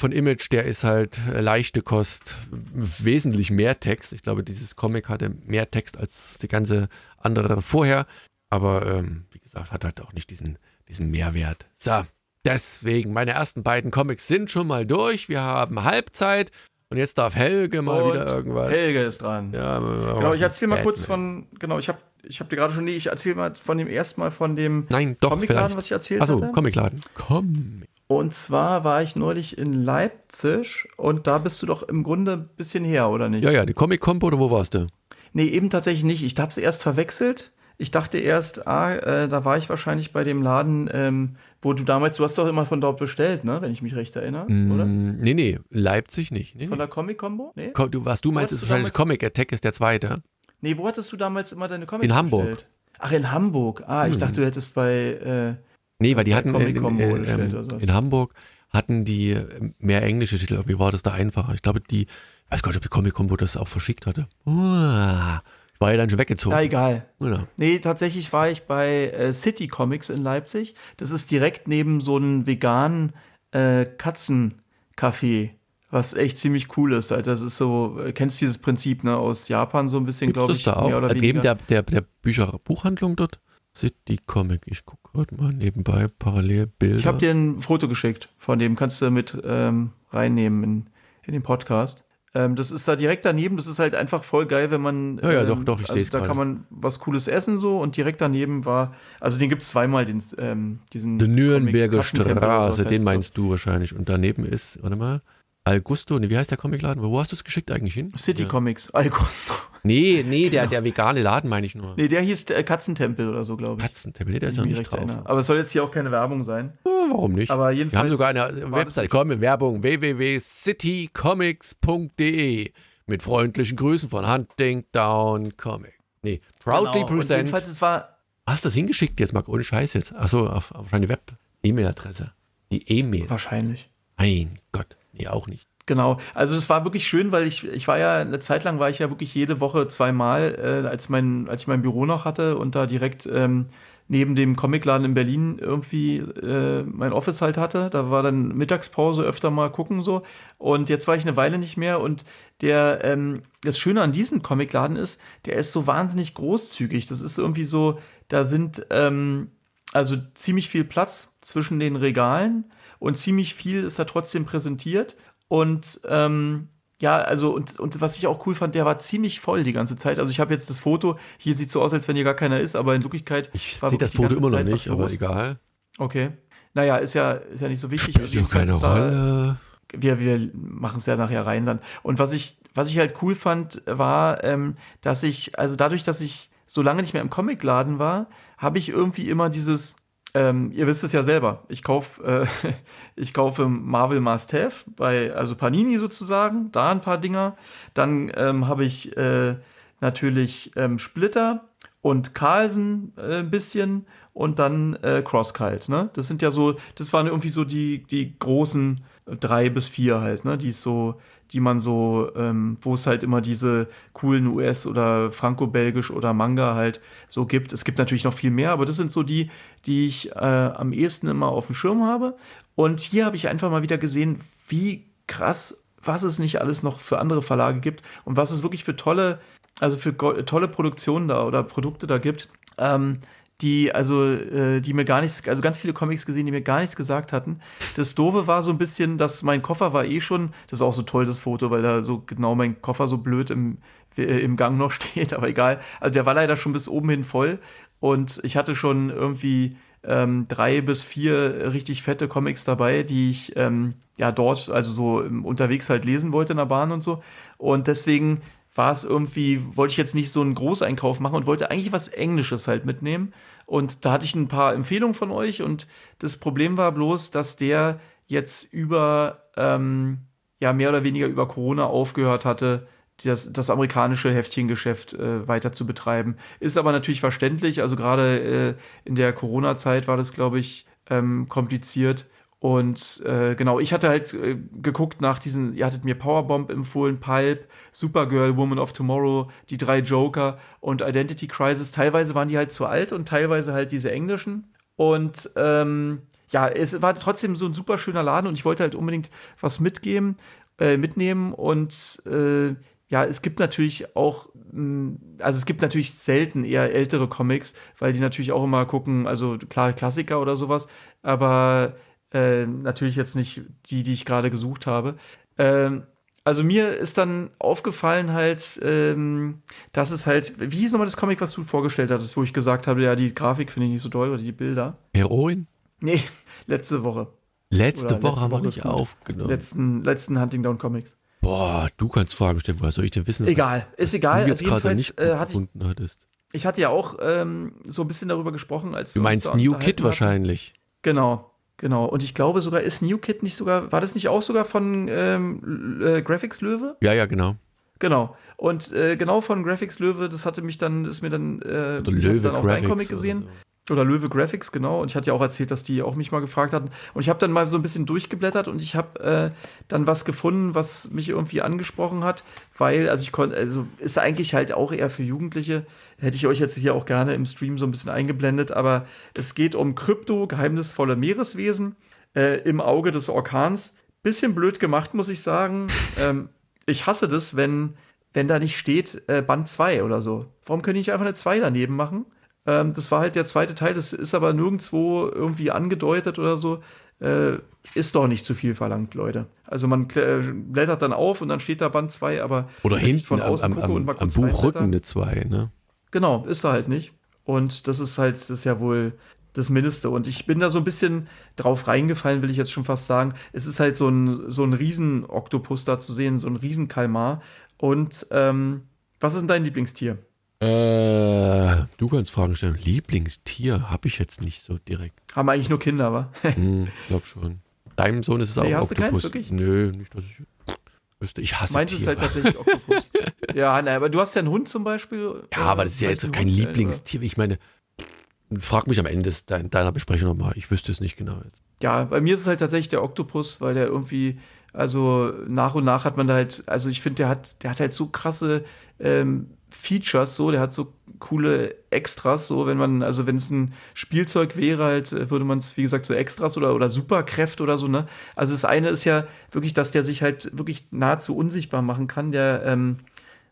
von Image, der ist halt leichte Kost, wesentlich mehr Text. Ich glaube, dieses Comic hatte mehr Text als die ganze andere vorher, aber ähm, wie gesagt, hat halt auch nicht diesen, diesen Mehrwert. So, deswegen, meine ersten beiden Comics sind schon mal durch. Wir haben Halbzeit. Und jetzt darf Helge mal und wieder irgendwas. Helge ist dran. Ja, genau, ich erzähle mal kurz von, genau, ich habe ich hab dir gerade schon, nee, ich erzähle mal von dem ersten Mal von dem Nein, doch, Comicladen, was ich erzählt habe. Achso, Comicladen. Komm. Und zwar war ich neulich in Leipzig und da bist du doch im Grunde ein bisschen her, oder nicht? Ja, ja, die Comic-Combo oder wo warst du? Nee, eben tatsächlich nicht. Ich habe es erst verwechselt. Ich dachte erst, ah, äh, da war ich wahrscheinlich bei dem Laden, ähm, wo du damals, du hast doch immer von dort bestellt, ne? Wenn ich mich recht erinnere, mm, oder? Nee, nee, Leipzig nicht. Nee, von der Comic-Combo? Nee? Du, was du meinst, ist wahrscheinlich Comic Attack ist der zweite. Nee, wo hattest du damals immer deine Comics In Hamburg. Bestellt? Ach, in Hamburg. Ah, ich hm. dachte, du hättest bei. Äh, nee, weil die hatten in, in, in, in, Hamburg hatten die mehr englische Titel. Wie war das da einfacher? Ich glaube, die, ich weiß gar nicht, ob die Comic-Combo das auch verschickt hatte. Uh, war ja dann schon weggezogen. Ja, egal. Genau. Nee, tatsächlich war ich bei äh, City Comics in Leipzig. Das ist direkt neben so einem veganen äh, Katzencafé, was echt ziemlich cool ist. Halt. Das ist so, äh, kennst dieses Prinzip ne, aus Japan so ein bisschen, glaube ich. da auch? Oder Neben der, der, der Bücher Buchhandlung dort? City Comic. Ich gucke gerade mal nebenbei parallel Bilder. Ich habe dir ein Foto geschickt von dem, kannst du mit ähm, reinnehmen in, in den Podcast. Ähm, das ist da direkt daneben. Das ist halt einfach voll geil, wenn man. Ja, ja, doch, ähm, doch, ich also sehe es Da grade. kann man was Cooles essen so und direkt daneben war. Also den gibt es zweimal, den, ähm, diesen. Die Nürnberger Straße, den meinst du wahrscheinlich. Und daneben ist, warte mal. Algusto, nee, wie heißt der Comicladen? Wo hast du es geschickt eigentlich hin? City ja. Comics, Algusto. Nee, nee, der, der vegane Laden meine ich nur. Nee, der hieß äh, Katzentempel oder so, glaube ich. Katzentempel, nee, der ist ja nicht drauf. Erinnere. Aber es soll jetzt hier auch keine Werbung sein. Oh, warum nicht? Aber jedenfalls. Wir haben sogar eine Website. Komm, Werbung www.citycomics.de mit freundlichen Grüßen von Hunting Down Comic. Nee, proudly Genau. Und present. Jedenfalls, es war, Hast du das hingeschickt jetzt, Marc? Ohne Scheiß jetzt. Achso, auf, auf deine Web-E-Mail-Adresse. Die E-Mail. wahrscheinlich. Mein Gott. Nee, auch nicht. Genau, also es war wirklich schön, weil ich, ich war ja, eine Zeit lang war ich ja wirklich jede Woche zweimal, äh, als, mein, als ich mein Büro noch hatte und da direkt ähm, neben dem Comicladen in Berlin irgendwie äh, mein Office halt hatte. Da war dann Mittagspause öfter mal gucken so. Und jetzt war ich eine Weile nicht mehr und der, ähm, das Schöne an diesem Comicladen ist, der ist so wahnsinnig großzügig. Das ist irgendwie so, da sind ähm, also ziemlich viel Platz zwischen den Regalen und ziemlich viel ist da trotzdem präsentiert. Und ähm, ja, also, und, und was ich auch cool fand, der war ziemlich voll die ganze Zeit. Also ich habe jetzt das Foto, hier sieht so aus, als wenn hier gar keiner ist, aber in Wirklichkeit. Ich sehe das Foto immer noch Zeit nicht, aber egal. Okay. Naja, ist ja, ist ja nicht so wichtig. Spielt ja Jedenfalls keine da- Rolle. wir, wir machen es ja nachher rein dann. Und was ich, was ich halt cool fand, war, ähm, dass ich, also dadurch, dass ich so lange nicht mehr im Comicladen war, habe ich irgendwie immer dieses, ähm, ihr wisst es ja selber, ich kaufe äh, ich kaufe Marvel Must Have bei, also Panini sozusagen, da ein paar Dinger. Dann ähm, habe ich äh, natürlich ähm, Splitter und Carlsen äh, ein bisschen und dann äh, Crosskite, ne? Das sind ja so, das waren irgendwie so die, die großen drei bis vier halt, ne? Die ist so, die man so, ähm, wo es halt immer diese coolen US- oder Franco-Belgisch oder Manga halt so gibt. Es gibt natürlich noch viel mehr, aber das sind so die, die ich äh, am ehesten immer auf dem Schirm habe. Und hier habe ich einfach mal wieder gesehen, wie krass, was es nicht alles noch für andere Verlage gibt und was es wirklich für tolle, also für tolle Produktionen da oder Produkte da gibt. Ähm, die, also, äh, die mir gar nichts, also ganz viele Comics gesehen, die mir gar nichts gesagt hatten. Das Doofe war so ein bisschen, dass mein Koffer war eh schon, das ist auch so toll, das Foto, weil da so genau mein Koffer so blöd im, äh, im Gang noch steht, aber egal. Also der war leider schon bis oben hin voll und ich hatte schon irgendwie ähm, drei bis vier richtig fette Comics dabei, die ich ähm, ja dort, also so ähm, unterwegs halt lesen wollte in der Bahn und so. Und deswegen war es irgendwie, wollte ich jetzt nicht so einen Großeinkauf machen und wollte eigentlich was Englisches halt mitnehmen. Und da hatte ich ein paar Empfehlungen von euch und das Problem war bloß, dass der jetzt über, ähm, ja, mehr oder weniger über Corona aufgehört hatte, das, das amerikanische Heftchengeschäft äh, weiter zu betreiben. Ist aber natürlich verständlich. Also gerade äh, in der Corona-Zeit war das, glaube ich, ähm, kompliziert. Und äh, genau, ich hatte halt äh, geguckt nach diesen, ihr hattet mir Powerbomb empfohlen, Pulp, Supergirl, Woman of Tomorrow, die drei Joker und Identity Crisis. Teilweise waren die halt zu alt und teilweise halt diese englischen. Und ähm, ja, es war trotzdem so ein super schöner Laden und ich wollte halt unbedingt was mitgeben, äh, mitnehmen und äh, ja, es gibt natürlich auch, mh, also es gibt natürlich selten eher ältere Comics, weil die natürlich auch immer gucken, also klar Klassiker oder sowas, aber äh, natürlich jetzt nicht die, die ich gerade gesucht habe. Ähm, also mir ist dann aufgefallen halt, ähm, dass es halt, wie hieß nochmal das Comic, was du vorgestellt hattest, wo ich gesagt habe, ja, die Grafik finde ich nicht so toll oder die Bilder. Heroin? Nee, letzte Woche. Letzte Oder Woche haben wir nicht aufgenommen. Letzten, letzten Hunting Down Comics. Boah, du kannst Fragen stellen. Woher soll ich denn wissen? Egal, ist egal. Du jetzt Also gerade nicht äh, hatte ich, gefunden hattest. ich hatte ja auch ähm, so ein bisschen darüber gesprochen, als Du meinst New Kid wahrscheinlich. Genau, genau. Und ich glaube sogar, ist New Kid nicht sogar, war das nicht auch sogar von ähm, äh, Graphics Löwe? Ja, ja, genau. Genau. Und äh, genau von Graphics Löwe, das hatte mich dann, ist mir dann, äh, Löwe dann auch Graphics. Comic gesehen. So. Oder Löwe Graphics, genau. Und ich hatte ja auch erzählt, dass die auch mich mal gefragt hatten. Und ich habe dann mal so ein bisschen durchgeblättert und ich habe äh, dann was gefunden, was mich irgendwie angesprochen hat, weil, also ich konnte, also ist eigentlich halt auch eher für Jugendliche. Hätte ich euch jetzt hier auch gerne im Stream so ein bisschen eingeblendet, aber es geht um Krypto, geheimnisvolle Meereswesen äh, im Auge des Orkans. Bisschen blöd gemacht, muss ich sagen. ähm, ich hasse das, wenn, wenn da nicht steht äh, Band 2 oder so. Warum können die nicht einfach eine 2 daneben machen? Ähm, das war halt der zweite Teil, das ist aber nirgendwo irgendwie angedeutet oder so. Äh, ist doch nicht zu viel verlangt, Leute. Also man äh, blättert dann auf und dann steht da Band 2, aber Oder hinten von am, außen am, am, am Buchrücken eine 2, ne? Genau, ist da halt nicht. Und das ist halt, das ist ja wohl das Mindeste. Und ich bin da so ein bisschen drauf reingefallen, will ich jetzt schon fast sagen. Es ist halt so ein, so ein Riesen-Oktopus da zu sehen, so ein Riesen-Kalmar. Und ähm, was ist denn dein Lieblingstier? Äh, du kannst Fragen stellen. Lieblingstier habe ich jetzt nicht so direkt. Haben eigentlich nur Kinder, wa? Hm, ich glaube schon. Deinem Sohn ist es auch Nee, ein hast du keins, Oktopus. Nö, nicht, dass ich. Wüsste, ich hasse Meins ist Tiere. halt tatsächlich Oktopus. ja, nein, aber du hast ja einen Hund zum Beispiel. ja, aber das ist ja jetzt so kein Hund, äh, Lieblingstier. Ich meine, frag mich am Ende deiner Besprechung nochmal. Ich wüsste es nicht genau jetzt. Ja, bei mir ist es halt tatsächlich der Oktopus, weil der irgendwie, also nach und nach hat man da halt, also ich finde, der hat, der hat halt so krasse ähm, Features, so, der hat so coole Extras, so, wenn man, also wenn es ein Spielzeug wäre, halt, äh, würde man es, wie gesagt, so Extras oder, oder Superkräfte oder so, ne? Also das eine ist ja wirklich, dass der sich halt wirklich nahezu unsichtbar machen kann. Der, ähm,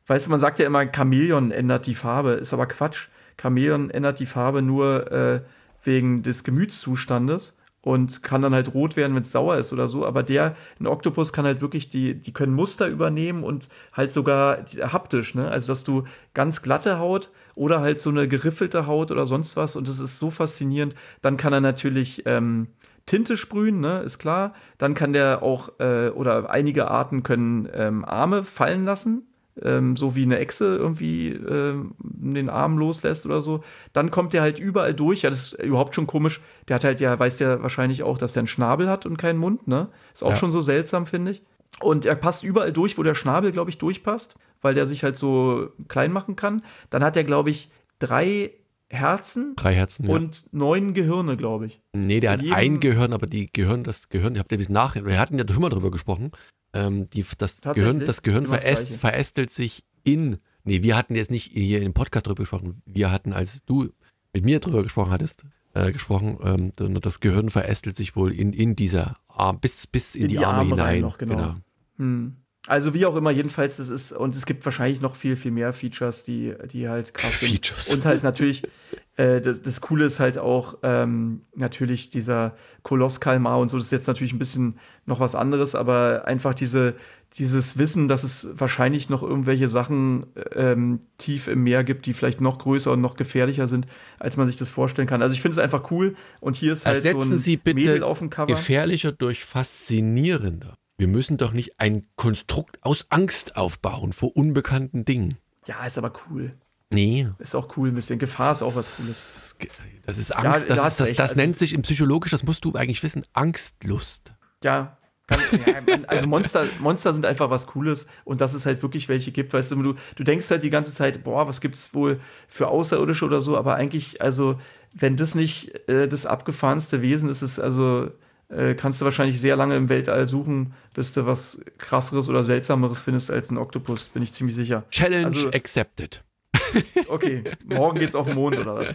weißt du, man sagt ja immer, Chamäleon ändert die Farbe, ist aber Quatsch. Chamäleon ändert die Farbe nur äh, wegen des Gemütszustandes und kann dann halt rot werden, wenn es sauer ist oder so. Aber der, ein Oktopus kann halt wirklich die, die können Muster übernehmen und halt sogar haptisch, ne? Also, dass du ganz glatte Haut oder halt so eine geriffelte Haut oder sonst was und das ist so faszinierend. Dann kann er natürlich ähm, Tinte sprühen, ne, ist klar. Dann kann der auch, äh, oder einige Arten können ähm, Arme fallen lassen, ähm, so wie eine Echse irgendwie ähm, den Arm loslässt oder so. Dann kommt der halt überall durch. Ja, das ist überhaupt schon komisch. Der hat halt ja, weiß der wahrscheinlich auch, dass der einen Schnabel hat und keinen Mund, ne? Ist auch Ja. schon so seltsam, finde ich. Und er passt überall durch, wo der Schnabel, glaube ich, durchpasst, weil der sich halt so klein machen kann. Dann hat er, glaube ich, drei Herzen Drei Herzen. Ja. und neun Gehirne, glaube ich. Nee, der hat jedem- ein Gehirn, aber die Gehirn, das Gehirn, ihr habt ja bis nachher, wir hatten ja mal drüber gesprochen, ähm, die, das? Gehirn, das Gehirn Immer veräst, verästelt sich in, nee, wir hatten jetzt nicht hier im Podcast drüber gesprochen, wir hatten, als du mit mir drüber gesprochen hattest, äh, gesprochen, ähm, das Gehirn verästelt sich wohl in, in dieser Arm, bis, bis in, In die, die Arme, Arme hinein. noch, genau. Hm. Also wie auch immer, jedenfalls, das ist, und es gibt wahrscheinlich noch viel, viel mehr Features, die, die halt krass sind. Features. Und halt natürlich, äh, das, das Coole ist halt auch ähm, natürlich dieser Kolosskalmar und so, das ist jetzt natürlich ein bisschen noch was anderes, aber einfach diese, dieses Wissen, dass es wahrscheinlich noch irgendwelche Sachen ähm, tief im Meer gibt, die vielleicht noch größer und noch gefährlicher sind, als man sich das vorstellen kann. Also ich finde es einfach cool und hier ist halt so Ersetzen ein Sie bitte Mädel auf dem Cover. gefährlicher durch faszinierender. Wir müssen doch nicht ein Konstrukt aus Angst aufbauen vor unbekannten Dingen. Ja, ist aber cool. Nee, Ist auch cool ein bisschen. Gefahr ist auch was Cooles. Das ist Angst, da das, ist, das, das also- nennt sich im Psychologisch, das musst du eigentlich wissen, Angstlust. Ja. Kann, ja also Monster, Monster sind einfach was Cooles und dass es halt wirklich welche gibt, weißt du, du, du denkst halt die ganze Zeit, boah, was gibt's wohl für Außerirdische oder so, aber eigentlich, also, wenn das nicht äh, das abgefahrenste Wesen ist, ist also, äh, kannst du wahrscheinlich sehr lange im Weltall suchen, bis du was krasseres oder seltsameres findest als ein Oktopus, bin ich ziemlich sicher. Challenge Also- accepted. Okay, morgen geht's auf den Mond oder was?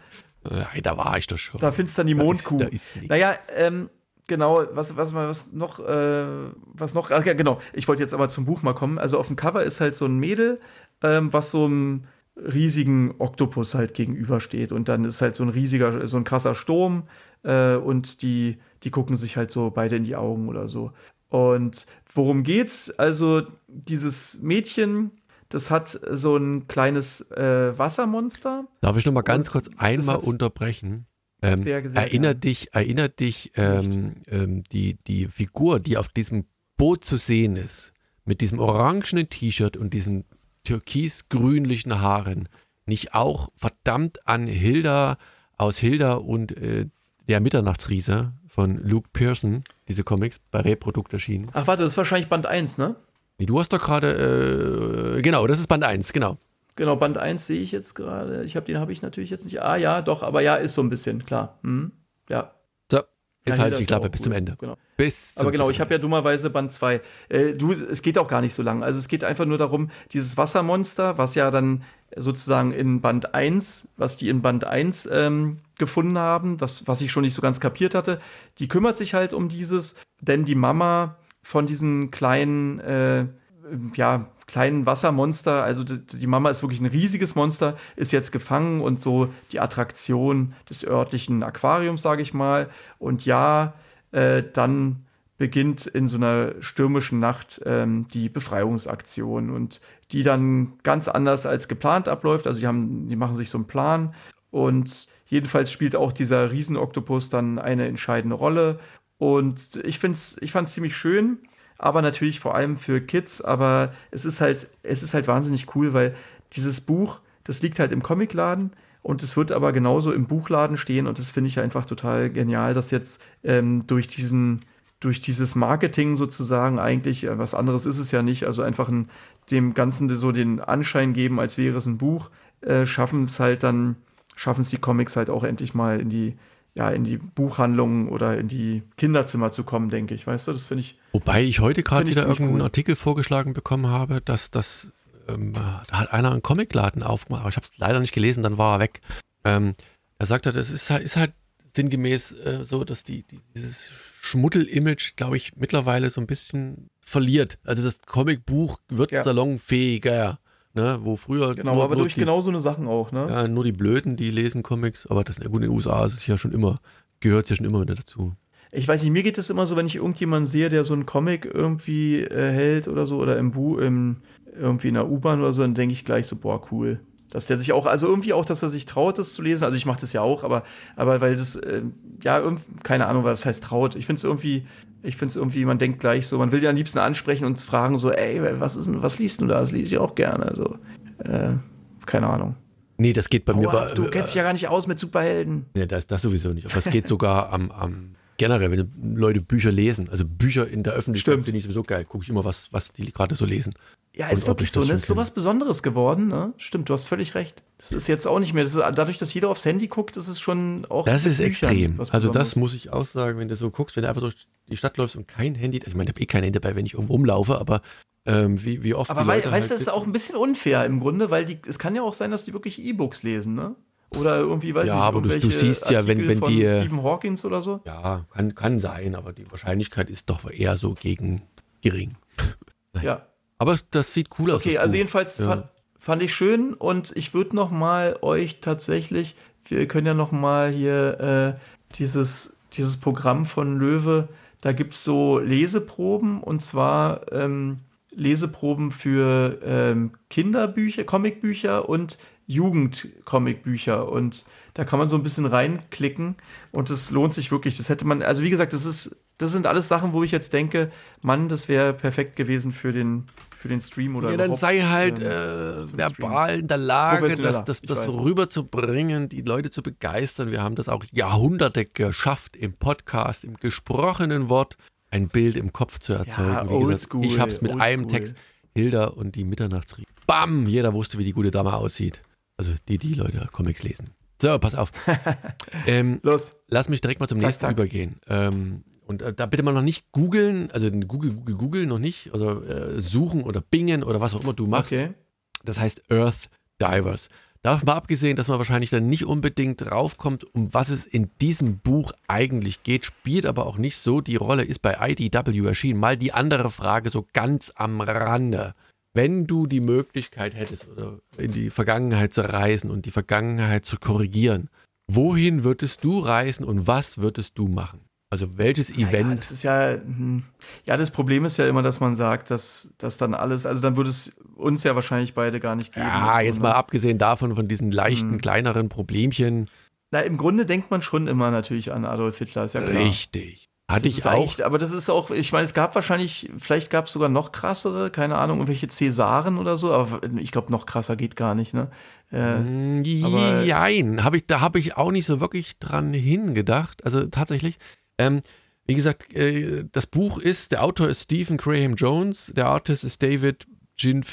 Äh, da war ich doch schon. Da findest du dann die Da ist- Mondkuh. da ist nichts. Naja, ähm, genau, was, was, was noch, äh, was noch, ach ja, genau, ich wollte jetzt aber zum Buch mal kommen. Also auf dem Cover ist halt so ein Mädel, ähm, was so einem riesigen Oktopus halt gegenübersteht. Und dann ist halt so ein riesiger, so ein krasser Sturm äh, und die, die gucken sich halt so beide in die Augen oder so. Und worum geht's? Also dieses Mädchen, das hat so ein kleines äh, Wassermonster. Darf ich noch mal ganz kurz einmal unterbrechen? Ähm, Sehr, sehr erinnert gern. dich, erinnert dich ähm, ähm, die, die Figur, die auf diesem Boot zu sehen ist, mit diesem orangenen T-Shirt und diesen türkis-grünlichen Haaren, nicht auch verdammt an Hilda aus Hilda und äh, der Mitternachtsriese von Luke Pearson, diese Comics, bei Reprodukt erschienen. Ach, warte, das ist wahrscheinlich Band 1, ne? Nee, Du hast doch gerade, äh, genau, das ist Band 1, genau. Genau, Band 1 sehe ich jetzt gerade. Ich habe den habe ich natürlich jetzt nicht. Ah ja, doch, aber ja, ist so ein bisschen, klar. Hm? Ja. So, jetzt halte ich die Klappe bis gut. zum Ende. Genau. Bis zum Aber genau, ich habe ja dummerweise Band 2. Äh, du, es geht auch gar nicht so lang. Also es geht einfach nur darum, dieses Wassermonster, was ja dann sozusagen in Band 1, was die in Band 1 ähm, gefunden haben, was, was ich schon nicht so ganz kapiert hatte, die kümmert sich halt um dieses, denn die Mama von diesen kleinen, äh, ja, kleinen Wassermonster, also die, die Mama ist wirklich ein riesiges Monster, ist jetzt gefangen und so die Attraktion des örtlichen Aquariums, sage ich mal. Und ja, äh, dann beginnt in so einer stürmischen Nacht ähm, die Befreiungsaktion und die dann ganz anders als geplant abläuft. Also die haben, die machen sich so einen Plan und jedenfalls spielt auch dieser Riesenoktopus dann eine entscheidende Rolle. Und ich find's, ich fand's ziemlich schön, aber natürlich vor allem für Kids. Aber es ist halt, es ist halt wahnsinnig cool, weil dieses Buch, das liegt halt im Comicladen und es wird aber genauso im Buchladen stehen und das finde ich einfach total genial, dass jetzt ähm, durch diesen durch dieses Marketing sozusagen eigentlich, äh, was anderes ist es ja nicht, also einfach ein, dem Ganzen so den Anschein geben, als wäre es ein Buch, äh, schaffen es halt dann, schaffen es die Comics halt auch endlich mal in die, ja, in die Buchhandlungen oder in die Kinderzimmer zu kommen, denke ich. Weißt du, das finde ich. Wobei ich heute gerade wieder irgendeinen cool. Artikel vorgeschlagen bekommen habe, dass das, ähm, da hat einer einen Comicladen aufgemacht, aber ich habe es leider nicht gelesen, dann war er weg. Ähm, er sagte, das ist halt, ist halt sinngemäß äh, so, dass die, die dieses Schmuddel-Image, glaube ich, mittlerweile so ein bisschen verliert. Also das Comicbuch wird ja. salonfähiger. Ne, wo früher. Genau, nur, aber nur durch die, genau so eine Sachen auch, ne? Ja, nur die Blöden, die lesen Comics, aber das gut in den USA ist es ja schon immer, gehört es ja schon immer wieder dazu. Ich weiß nicht, mir geht es immer so, wenn ich irgendjemanden sehe, der so einen Comic irgendwie äh, hält oder so, oder im Bu, im, irgendwie in der U-Bahn oder so, dann denke ich gleich so, boah, cool. Dass der sich auch, also irgendwie auch, dass er sich traut, das zu lesen. Also ich mache das ja auch, aber, aber weil das, äh, ja, keine Ahnung, was das heißt traut. Ich finde es irgendwie, ich finde es irgendwie, man denkt gleich so, man will ja am liebsten ansprechen und fragen so, ey, was ist denn, was liest du da? Das lese ich auch gerne. Also, äh, keine Ahnung. Nee, das geht bei Aua, mir bei. Du kennst dich ja gar nicht aus mit Superhelden. Nee, das, das sowieso nicht. Aber es geht sogar am, am generell, wenn Leute Bücher lesen, also Bücher in der Öffentlichkeit finde ich sowieso geil. Gucke ich immer, was, was die gerade so lesen. Ja, ist wirklich so. Ne? Ist so was Besonderes geworden. Ne? Stimmt, du hast völlig recht. Das ist jetzt auch nicht mehr. Ist, dadurch, dass jeder aufs Handy guckt, ist es schon auch. Das ist extrem. Also, das muss ich auch sagen, wenn du so guckst, wenn du einfach durch die Stadt läufst und kein Handy. Also ich meine, ich habe eh kein Handy dabei, wenn ich irgendwo rumlaufe, aber ähm, wie, wie oft. Aber weil, weißt halt du, das ist auch ein bisschen unfair im Grunde, weil die, es kann ja auch sein, dass die wirklich E-Books lesen, ne? Oder irgendwie, weiß ja, ich aber du, du siehst ja, wenn, wenn die. Stephen Hawkins oder so? Ja, kann, kann sein, aber die Wahrscheinlichkeit ist doch eher so gegen gering. ja. Aber das sieht cool aus. Okay, also jedenfalls ja. fand, fand, ich schön und ich würde noch mal euch tatsächlich, wir können ja noch mal hier äh, dieses, dieses Programm von Löwe, da gibt es so Leseproben und zwar ähm, Leseproben für ähm, Kinderbücher, Comicbücher und Jugendcomicbücher und da kann man so ein bisschen reinklicken und es lohnt sich wirklich. Das hätte man, also wie gesagt, das ist, das sind alles Sachen, wo ich jetzt denke, Mann, das wäre perfekt gewesen für den, für den Stream oder Ja, dann sei halt ähm, äh, verbal in der Lage, das, das, das rüberzubringen, die Leute zu begeistern. Wir haben das auch Jahrhunderte geschafft im Podcast, im gesprochenen Wort, ein Bild im Kopf zu erzeugen. Ja, wie gesagt, school, ich habe es mit einem Text, Hilda und die Mitternachtsrie. Bam! Jeder wusste, wie die gute Dame aussieht. Also die, die Leute Comics lesen. So, pass auf. ähm, Los. Lass mich direkt mal zum nächsten tak. übergehen. Ähm, und äh, da bitte mal noch nicht googeln, also Google, Google, Google noch nicht, also äh, suchen oder bingen oder was auch immer du machst. Okay. Das heißt Earth Divers. Davon mal abgesehen, dass man wahrscheinlich dann nicht unbedingt draufkommt, um was es in diesem Buch eigentlich geht, spielt aber auch nicht so die Rolle, ist bei IDW erschienen. Mal die andere Frage so ganz am Rande wenn du die Möglichkeit hättest, oder in die Vergangenheit zu reisen und die Vergangenheit zu korrigieren, wohin würdest du reisen und was würdest du machen? Also welches naja, Event? Das ist ja, hm, ja, das Problem ist ja immer, dass man sagt, dass, dass dann alles, also dann würde es uns ja wahrscheinlich beide gar nicht geben. Ja, jetzt so, mal abgesehen davon, von diesen leichten, hm. kleineren Problemchen. Na, im Grunde denkt man schon immer natürlich an Adolf Hitler, ist ja klar. Richtig. Hatte ich auch. aber das ist auch, ich meine, es gab wahrscheinlich, vielleicht gab es sogar noch krassere, keine Ahnung, irgendwelche Cäsaren oder so, aber ich glaube, noch krasser geht gar nicht, ne? Äh, Nein, hab ich, da habe ich auch nicht so wirklich dran hingedacht. Also tatsächlich, ähm, wie gesagt, äh, das Buch ist, der Autor ist Stephen Graham Jones, der Artist ist David Jean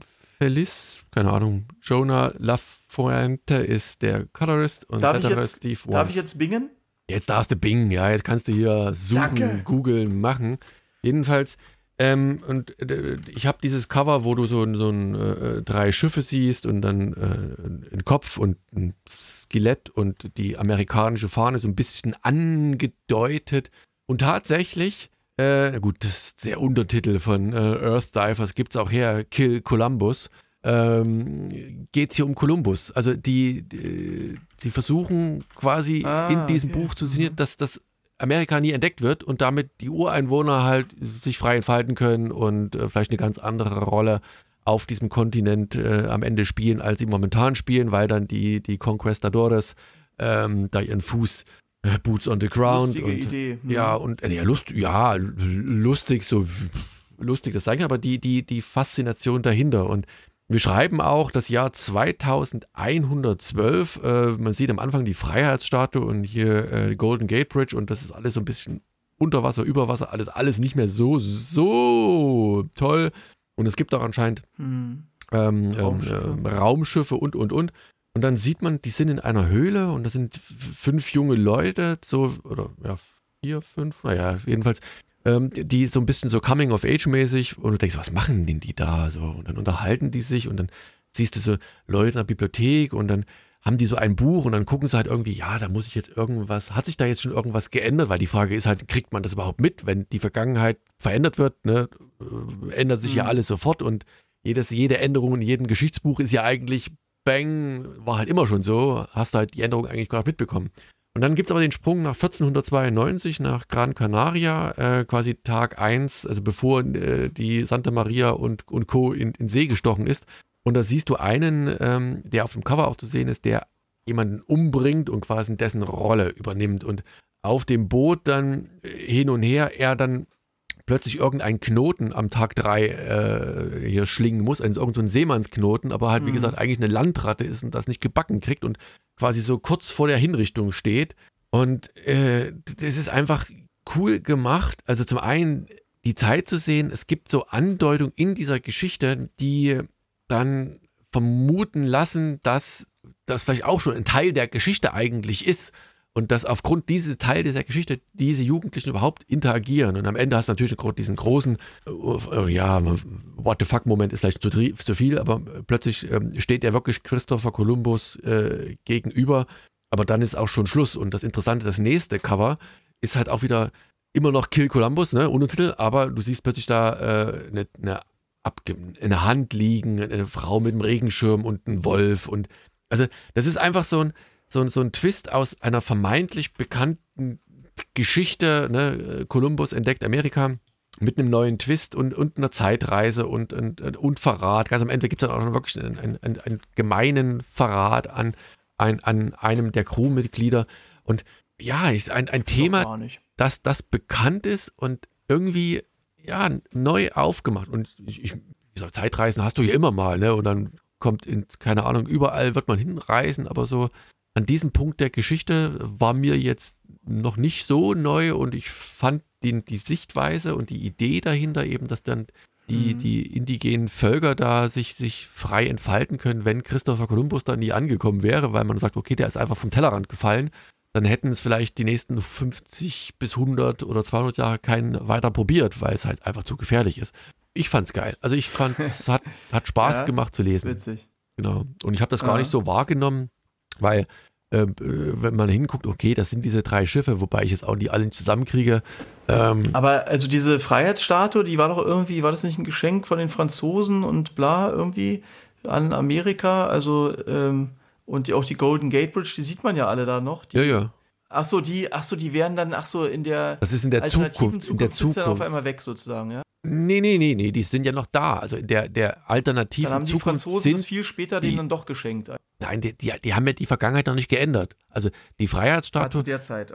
Feliz, keine Ahnung, Jonah LaFuente ist der Colorist und darf Letterer Steve Wons. Darf ich jetzt bingen? Jetzt darfst du bingen, ja, jetzt kannst du hier suchen, googeln, machen. Jedenfalls, ähm, und äh, ich habe dieses Cover, wo du so, so ein, äh, drei Schiffe siehst und dann äh, ein Kopf und ein Skelett und die amerikanische Fahne so ein bisschen angedeutet. Und tatsächlich, äh, gut, das ist der Untertitel von äh, Earth Divers, gibt es auch her, Kill Columbus ähm, geht es hier um Kolumbus. Also die, die, sie versuchen quasi ah, in diesem okay. Buch zu sehen, mhm. dass das Amerika nie entdeckt wird und damit die Ureinwohner halt sich frei entfalten können und äh, vielleicht eine ganz andere Rolle auf diesem Kontinent äh, am Ende spielen, als sie momentan spielen, weil dann die, die Conquistadores ähm, da ihren Fuß äh, Boots on the ground Lustige und Idee. Mhm. ja und äh, ja, lust, ja lustig so lustig das sagen aber die die die Faszination dahinter und wir schreiben auch das Jahr 2112. Äh, man sieht am Anfang die Freiheitsstatue und hier äh, die Golden Gate Bridge und das ist alles so ein bisschen unter Wasser, über Wasser, alles, alles nicht mehr so, so toll. Und es gibt auch anscheinend hm. ähm, Raumschiffe. Ähm, Raumschiffe und, und, und. Und dann sieht man, die sind in einer Höhle und da sind fünf junge Leute, so, oder ja, vier, fünf, naja, jedenfalls, ähm, die so ein bisschen so Coming-of-Age-mäßig und du denkst, was machen denn die da? So, und dann unterhalten die sich und dann siehst du so Leute in der Bibliothek und dann haben die so ein Buch und dann gucken sie halt irgendwie, ja, da muss ich jetzt irgendwas, hat sich da jetzt schon irgendwas geändert? Weil die Frage ist halt, kriegt man das überhaupt mit, wenn die Vergangenheit verändert wird, ne? Äh, ändert sich mhm. ja alles sofort und jedes, jede Änderung in jedem Geschichtsbuch ist ja eigentlich, bang, war halt immer schon so, hast du halt die Änderung eigentlich gerade mitbekommen. Und dann gibt es aber den Sprung nach 1492 nach Gran Canaria, äh, quasi Tag 1, also bevor äh, die Santa Maria und, und Co. in, in See gestochen ist. Und da siehst du einen, ähm, der auf dem Cover auch zu sehen ist, der jemanden umbringt und quasi dessen Rolle übernimmt. Und auf dem Boot dann äh, hin und her er dann plötzlich irgendeinen Knoten am Tag 3 äh, hier schlingen muss, also irgendein Seemannsknoten, aber halt, wie mhm. gesagt, eigentlich eine Landratte ist und das nicht gebacken kriegt und quasi so kurz vor der Hinrichtung steht. Und äh, das ist einfach cool gemacht. Also zum einen die Zeit zu sehen, es gibt so Andeutungen in dieser Geschichte, die dann vermuten lassen, dass das vielleicht auch schon ein Teil der Geschichte eigentlich ist und dass aufgrund dieses Teil dieser Geschichte diese Jugendlichen überhaupt interagieren. Und am Ende hast du natürlich diesen großen, äh, ja, what the fuck Moment ist vielleicht zu, zu viel, aber plötzlich ähm, steht er wirklich Christopher Columbus äh, gegenüber, aber dann ist auch schon Schluss. Und das Interessante, das nächste Cover ist halt auch wieder immer noch Kill Columbus, ne, ohne Titel, aber du siehst plötzlich da äh, eine, eine in der Hand liegen, eine Frau mit einem Regenschirm und ein Wolf und also das ist einfach so ein, so, so ein Twist aus einer vermeintlich bekannten Geschichte, ne? Kolumbus entdeckt Amerika mit einem neuen Twist und, und einer Zeitreise und, und, und Verrat. Ganz am Ende gibt es dann auch noch wirklich einen, einen, einen, einen gemeinen Verrat an, an, an einem der Crewmitglieder. Und ja, ist ein, ein Thema, das, das bekannt ist und irgendwie ja, neu aufgemacht. Und ich, ich, gesagt, Zeitreisen hast du ja immer mal, ne? Und dann kommt in, keine Ahnung, überall wird man hinreisen, aber so an diesem Punkt der Geschichte war mir jetzt noch nicht so neu und ich fand die, die Sichtweise und die Idee dahinter eben, dass dann die, mhm. die indigenen Völker da sich, sich frei entfalten können, wenn Christopher Columbus da nie angekommen wäre, weil man sagt, okay, der ist einfach vom Tellerrand gefallen dann hätten es vielleicht die nächsten 50 bis 100 oder 200 Jahre keinen weiter probiert, weil es halt einfach zu gefährlich ist. Ich fand es geil. Also ich fand, es hat, hat Spaß ja, gemacht zu lesen. Witzig. Genau. Und ich habe das gar ja. nicht so wahrgenommen, weil äh, wenn man hinguckt, okay, das sind diese drei Schiffe, wobei ich jetzt auch die alle zusammenkriege. Ähm, Aber also diese Freiheitsstatue, die war doch irgendwie, war das nicht ein Geschenk von den Franzosen und bla irgendwie an Amerika? Also ähm, und die, auch die Golden Gate Bridge, die sieht man ja alle da noch. Die, ja, ja. Ach so, die, ach so, die wären dann, ach so, in der. Das ist in der Zukunft, Zukunft, in der Zukunft. Dann auf einmal weg sozusagen, ja. Nee, nee, nee, nee, die sind ja noch da. Also in der, der alternativen dann haben die Zukunft Franzosen sind das viel später denen dann doch geschenkt. Nein, die, die, die, haben ja die Vergangenheit noch nicht geändert. Also die Freiheitsstatue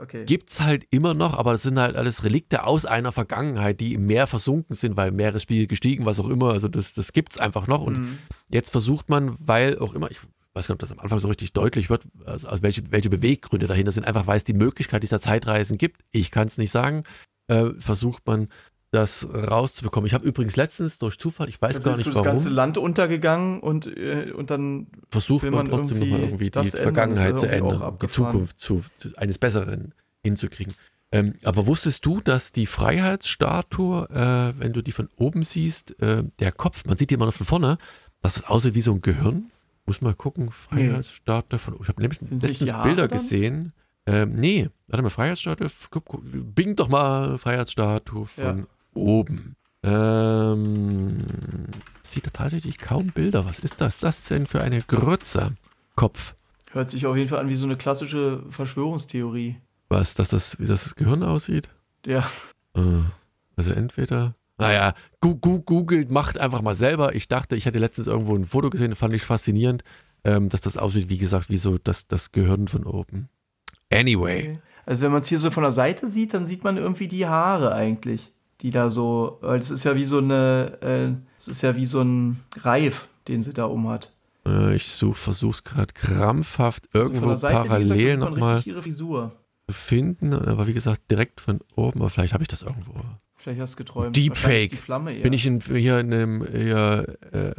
okay. gibt es halt immer noch, aber das sind halt alles Relikte aus einer Vergangenheit, die im Meer versunken sind, weil Meeresspiegel gestiegen, was auch immer. Also das, das gibt es einfach noch. Und mhm. jetzt versucht man, weil auch immer, ich weiß gar nicht, ob das am Anfang so richtig deutlich wird, also, also welche, welche Beweggründe dahinter sind, einfach weil es die Möglichkeit dieser Zeitreisen gibt. Ich kann es nicht sagen. Äh, versucht man das rauszubekommen. Ich habe übrigens letztens durch Zufall, ich weiß also gar nicht warum. das ganze Land untergegangen und, äh, und dann versucht man trotzdem nochmal irgendwie die Vergangenheit zu ändern, die Zukunft zu, zu, eines Besseren hinzukriegen. Ähm, aber wusstest du, dass die Freiheitsstatue, äh, wenn du die von oben siehst, äh, der Kopf, man sieht die immer noch von vorne, dass es aussieht wie so ein Gehirn? Muss mal gucken, Freiheitsstatue von. Ich habe nämlich letztens Bilder dann? gesehen. Ähm, nee, warte mal, Freiheitsstatue. Bing doch mal Freiheitsstatue von ja. Oben. Ähm, sieht tatsächlich kaum Bilder. Was ist das? Das denn für eine Grütze? Kopf. Hört sich auf jeden Fall an wie so eine klassische Verschwörungstheorie. Was, dass das, wie das Gehirn aussieht? Ja. Äh, also entweder naja, googelt, macht einfach mal selber. Ich dachte, ich hatte letztens irgendwo ein Foto gesehen, fand ich faszinierend, ähm, dass das aussieht, wie gesagt, wie so das, das Gehirn von oben. Anyway. Also wenn man es hier so von der Seite sieht, dann sieht man irgendwie die Haare eigentlich, die da so, weil das ist ja wie so eine, äh, das ist ja wie so ein Reif, den sie da um hat. Äh, ich versuche es gerade krampfhaft irgendwo also parallel nochmal. zu finden, aber wie gesagt, direkt von oben, aber vielleicht habe ich das irgendwo. Vielleicht hast du geträumt. Deepfake. Die Flamme eher. Bin ich in, hier in einem, hier, äh,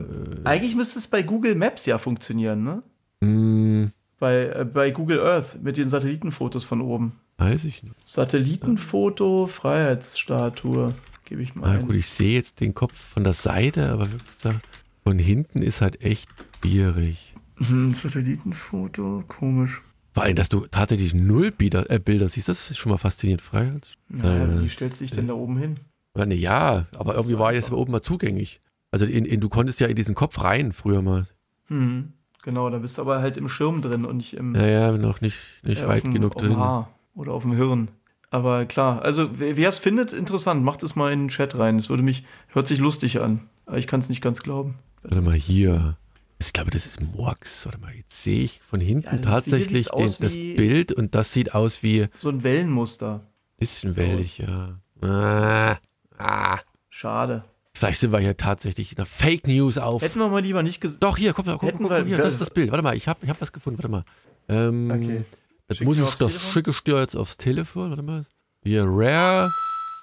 Eigentlich müsste es bei Google Maps ja funktionieren, ne? mh, Bei, äh, bei Google Earth mit den Satellitenfotos von oben. Weiß ich nicht. Satellitenfoto, Freiheitsstatue. Gebe ich mal Na ein. gut, ich sehe jetzt den Kopf von der Seite, aber wirklich gesagt, von hinten ist halt echt schwierig. Hm, Satellitenfoto, komisch. Vor allem, dass du tatsächlich null Bilder, äh, Bilder siehst, das ist schon mal faszinierend. Freiheit. Na, Äh, wie stellst du dich denn da oben hin? Ja, ne, ja, aber irgendwie war jetzt oben mal zugänglich. Also in, in, du konntest ja in diesen Kopf rein früher mal. Hm, genau, da bist du aber halt im Schirm drin und nicht im, Naja, noch nicht, nicht äh, weit genug drin. Haar oder auf dem Hirn. Aber klar, also wer es findet, interessant, macht es mal in den Chat rein. Es würde mich, hört sich lustig an. Aber ich kann es nicht ganz glauben. Warte mal, hier. Ich glaube, das ist Murks. Warte mal, jetzt sehe ich von hinten Ja, tatsächlich den, das Bild und das sieht aus wie So ein Wellenmuster. bisschen wellig, ja. Ah, ah. Schade. Vielleicht sind wir hier tatsächlich in der Fake News auf. Hätten wir mal lieber nicht gesagt. Doch, hier, guck mal, guck, Hätten guck, wir- guck hier, das ist das Bild. Warte mal, ich habe ich hab was gefunden, warte mal. Ähm, Okay. Das muss ich, das Telefon? schicke ich dir jetzt aufs Telefon, warte mal. Hier, Rare.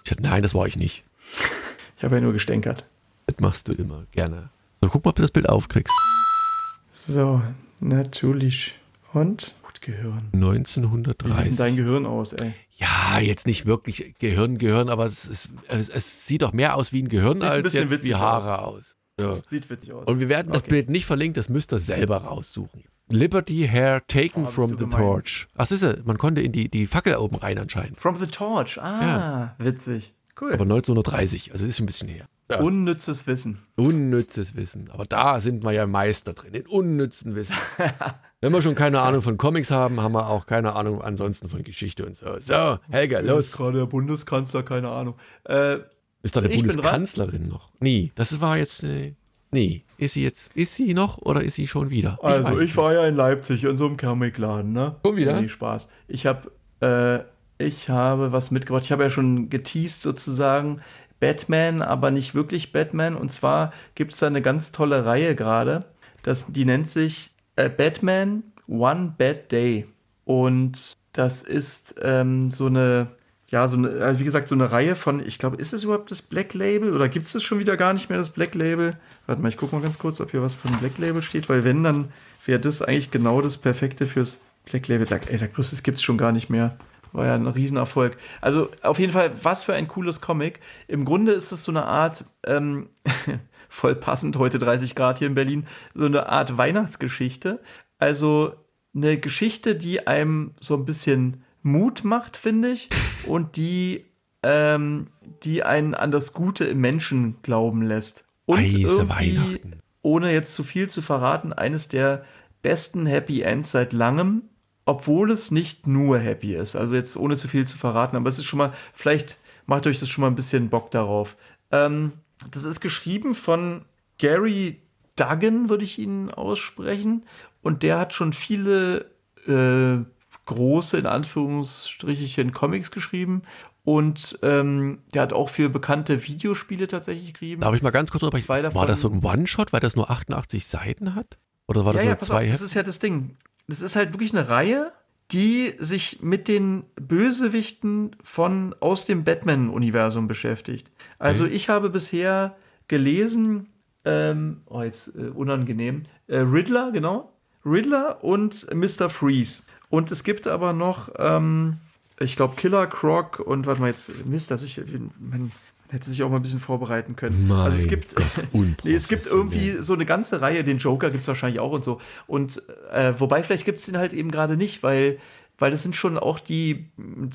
Ich sag, nein, das war ich nicht. Ich habe ja nur gestänkert. Das machst du immer, gerne. So, guck mal, ob du das Bild aufkriegst. So, natürlich. Und? Gut, Gehirn. Wie sieht 1930. dein Gehirn aus, ey? Ja, jetzt nicht wirklich Gehirn, Gehirn, aber es, ist, es, es sieht doch mehr aus wie ein Gehirn Sieht ein als bisschen jetzt wie Haare aus. Ja. Sieht witzig aus. Und wir werden das Okay. Bild nicht verlinkt, das müsst ihr selber raussuchen. Liberty Hair taken Oh, from the gemein. torch. Ach, siehst du, man konnte in die, die Fackel oben rein anscheinend. From the Torch. Ah, Ja. witzig. Cool. Aber 1930, also ist schon ein bisschen her. Ja. Unnützes Wissen. Unnützes Wissen. Aber da sind wir ja Meister drin, in unnützen Wissen. Wenn wir schon keine Ahnung von Comics haben, haben wir auch keine Ahnung ansonsten von Geschichte und so. So, Helga, los. Gerade der Bundeskanzler, keine Ahnung. Äh, Ist da bin Bundeskanzlerin noch? Nie. Das war jetzt. Äh, nie. Ist sie jetzt. Ist sie noch oder ist sie schon wieder? also, weiß ich, war ja in Leipzig in so einem Comicladen, ne? Schon wieder? Nee, Spaß. Ich habe äh, ich habe was mitgebracht. Ich habe ja schon geteased sozusagen Batman, aber nicht wirklich Batman. Und zwar gibt es da eine ganz tolle Reihe gerade. Das, die nennt sich äh, Batman One Bad Day. Und das ist ähm, so eine, ja, so eine, also wie gesagt, so eine Reihe von, ich glaube, ist es überhaupt das Black Label oder gibt es das schon wieder gar nicht mehr, das Black Label? Warte mal, ich gucke mal ganz kurz, ob hier was von Black Label steht, weil wenn, dann wäre das eigentlich genau das Perfekte fürs Black Label. Sagt, ey, sag bloß, das gibt es schon gar nicht mehr. War ja ein Riesenerfolg. Also auf jeden Fall, was für ein cooles Comic. Im Grunde ist es so eine Art, ähm, voll passend, heute 30 Grad hier in Berlin, so eine Art Weihnachtsgeschichte. Also eine Geschichte, die einem so ein bisschen Mut macht, finde ich, und die, ähm, die einen an das Gute im Menschen glauben lässt. Und irgendwie, Weihnachten. ohne jetzt zu viel zu verraten, eines der besten Happy Ends seit langem, obwohl es nicht nur happy ist. Also jetzt ohne zu viel zu verraten, aber es ist schon mal, vielleicht macht euch das schon mal ein bisschen Bock darauf. Ähm, das ist geschrieben von Gary Duggan, würde ich ihn aussprechen. Und der hat schon viele äh, große, in Anführungsstrichen, Comics geschrieben. Und ähm, der hat auch für bekannte Videospiele tatsächlich geschrieben. Darf ich mal ganz kurz unterbrechen? Zwei War das so ein One-Shot, weil das nur 88 Seiten hat? Oder war das ja, ja, nur pass zwei auf, das ist ja das Ding. Das ist halt wirklich eine Reihe, die sich mit den Bösewichten von aus dem Batman-Universum beschäftigt. Also Okay. ich habe bisher gelesen, ähm, oh jetzt äh, unangenehm, äh, Riddler, genau, Riddler und Mr. Freeze. Und es gibt aber noch, ähm, ich glaube, Killer Croc und warte mal jetzt, Mist, dass ich, man hätte sich auch mal ein bisschen vorbereiten können. Mein also es gibt, Gott, nee, es gibt irgendwie so eine ganze Reihe, den Joker gibt es wahrscheinlich auch und so. Und äh, wobei, vielleicht gibt es den halt eben gerade nicht, weil, weil das sind schon auch die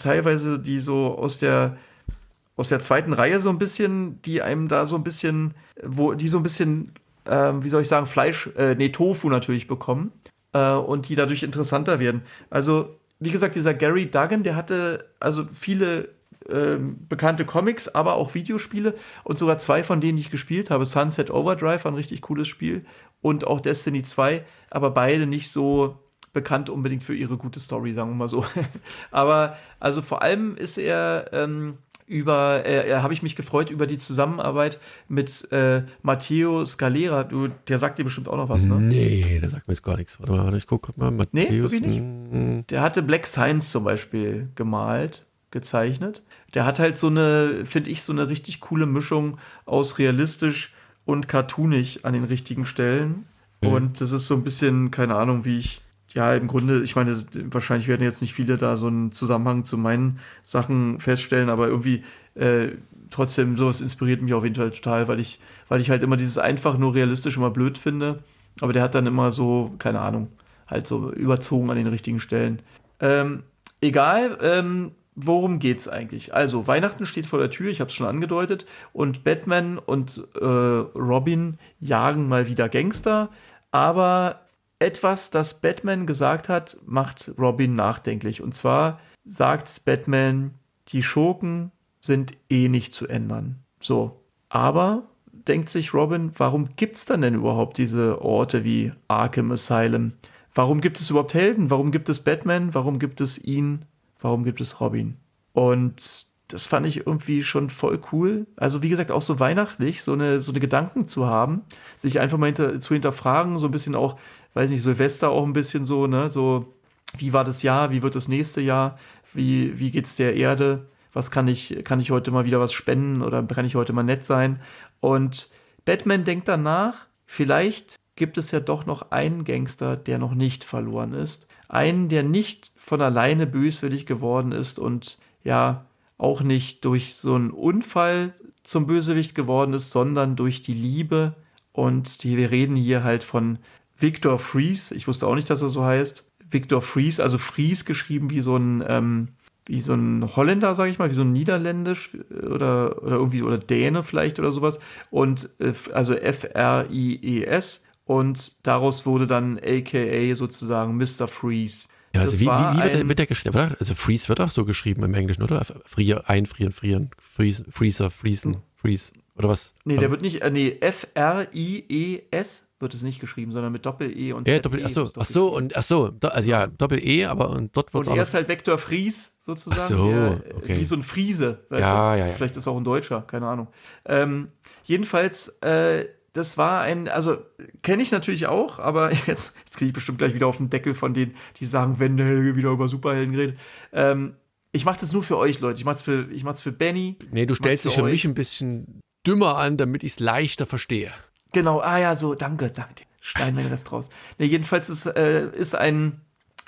teilweise, die so aus der aus der zweiten Reihe so ein bisschen, die einem da so ein bisschen, wo die so ein bisschen, ähm, wie soll ich sagen, Fleisch, äh, nee, Tofu natürlich bekommen äh, und die dadurch interessanter werden. Also, wie gesagt, dieser Gary Duggan, der hatte also viele ähm, bekannte Comics, aber auch Videospiele und sogar zwei von denen, die ich gespielt habe. Sunset Overdrive war ein richtig cooles Spiel und auch Destiny 2, aber beide nicht so bekannt unbedingt für ihre gute Story, sagen wir mal so. aber also vor allem ist er ähm, über, äh, habe ich mich gefreut über die Zusammenarbeit mit äh, Matteo Scalera. Du, der sagt dir bestimmt auch noch was, ne? Nee, der sagt mir jetzt gar nichts. Warte mal, ich gucke mal. Matthäus. Nee, nicht. Der hatte Black Science zum Beispiel gemalt, gezeichnet. Der hat halt so eine, finde ich, so eine richtig coole Mischung aus realistisch und cartoonig an den richtigen Stellen. Mhm. Und das ist so ein bisschen, keine Ahnung, wie ich ja, im Grunde, ich meine, wahrscheinlich werden jetzt nicht viele da so einen Zusammenhang zu meinen Sachen feststellen, aber irgendwie äh, trotzdem, sowas inspiriert mich auf jeden Fall total, weil ich, weil ich halt immer dieses einfach nur realistisch immer blöd finde. Aber der hat dann immer so, keine Ahnung, halt so überzogen an den richtigen Stellen. Ähm, egal, ähm, worum geht's eigentlich? Also, Weihnachten steht vor der Tür, ich habe es schon angedeutet, und Batman und äh, Robin jagen mal wieder Gangster, aber etwas, das Batman gesagt hat, macht Robin nachdenklich. Und zwar sagt Batman, die Schurken sind eh nicht zu ändern. So. Aber denkt sich Robin, warum gibt es dann denn überhaupt diese Orte wie Arkham Asylum? Warum gibt es überhaupt Helden? Warum gibt es Batman? Warum gibt es ihn? Warum gibt es Robin? Und das fand ich irgendwie schon voll cool. Also, wie gesagt, auch so weihnachtlich, so eine, so eine Gedanken zu haben, sich einfach mal hinter, zu hinterfragen, so ein bisschen auch, weiß nicht, Silvester auch ein bisschen so, ne, so, wie war das Jahr, wie wird das nächste Jahr, wie, wie geht's der Erde, was kann ich, kann ich heute mal wieder was spenden oder kann ich heute mal nett sein? Und Batman denkt danach, vielleicht gibt es ja doch noch einen Gangster, der noch nicht verloren ist. Einen, der nicht von alleine böswillig geworden ist und ja, auch nicht durch so einen Unfall zum Bösewicht geworden ist, sondern durch die Liebe. Und die, wir reden hier halt von Victor Fries, ich wusste auch nicht, dass er so heißt. Victor Fries, also Fries geschrieben wie so ein, ähm, wie so ein Holländer, sage ich mal, wie so ein Niederländisch oder, oder irgendwie, oder Däne vielleicht oder sowas. Und äh, also F-R-I-E-S. Und daraus wurde dann AKA sozusagen Mr. Freeze. Ja, also wie, wie, wie wird, der, wird der geschrieben? Also Freeze wird auch so geschrieben im Englischen, oder? Frier, einfrieren, frieren, freeze, freezer, freezen, freeze, oder was? Nee, der wird nicht, äh, nee, F-R-I-E-S wird es nicht geschrieben, sondern mit Doppel-E und ja, Doppel, -E. Achso, ach so, und ach so, also ja, Doppel-E, aber und dort wird es Und er ist halt Vektor Fries sozusagen. Ach so, der, okay. Wie so ein Friese. Ja, ja, ja. Vielleicht ist auch ein Deutscher, keine Ahnung. Ähm, jedenfalls, äh, das war ein, also kenne ich natürlich auch, aber jetzt, jetzt kriege ich bestimmt gleich wieder auf den Deckel von denen, die sagen, wenn der Helge wieder über Superhelden redet. Ähm, ich mache das nur für euch, Leute. Ich mache es für, für Benny. Nee, du stellst dich für mich ein bisschen dümmer an, damit ich es leichter verstehe. Genau, ah ja, so, danke, danke. Schneiden wir das draus. Nee, jedenfalls ist, äh, ist ein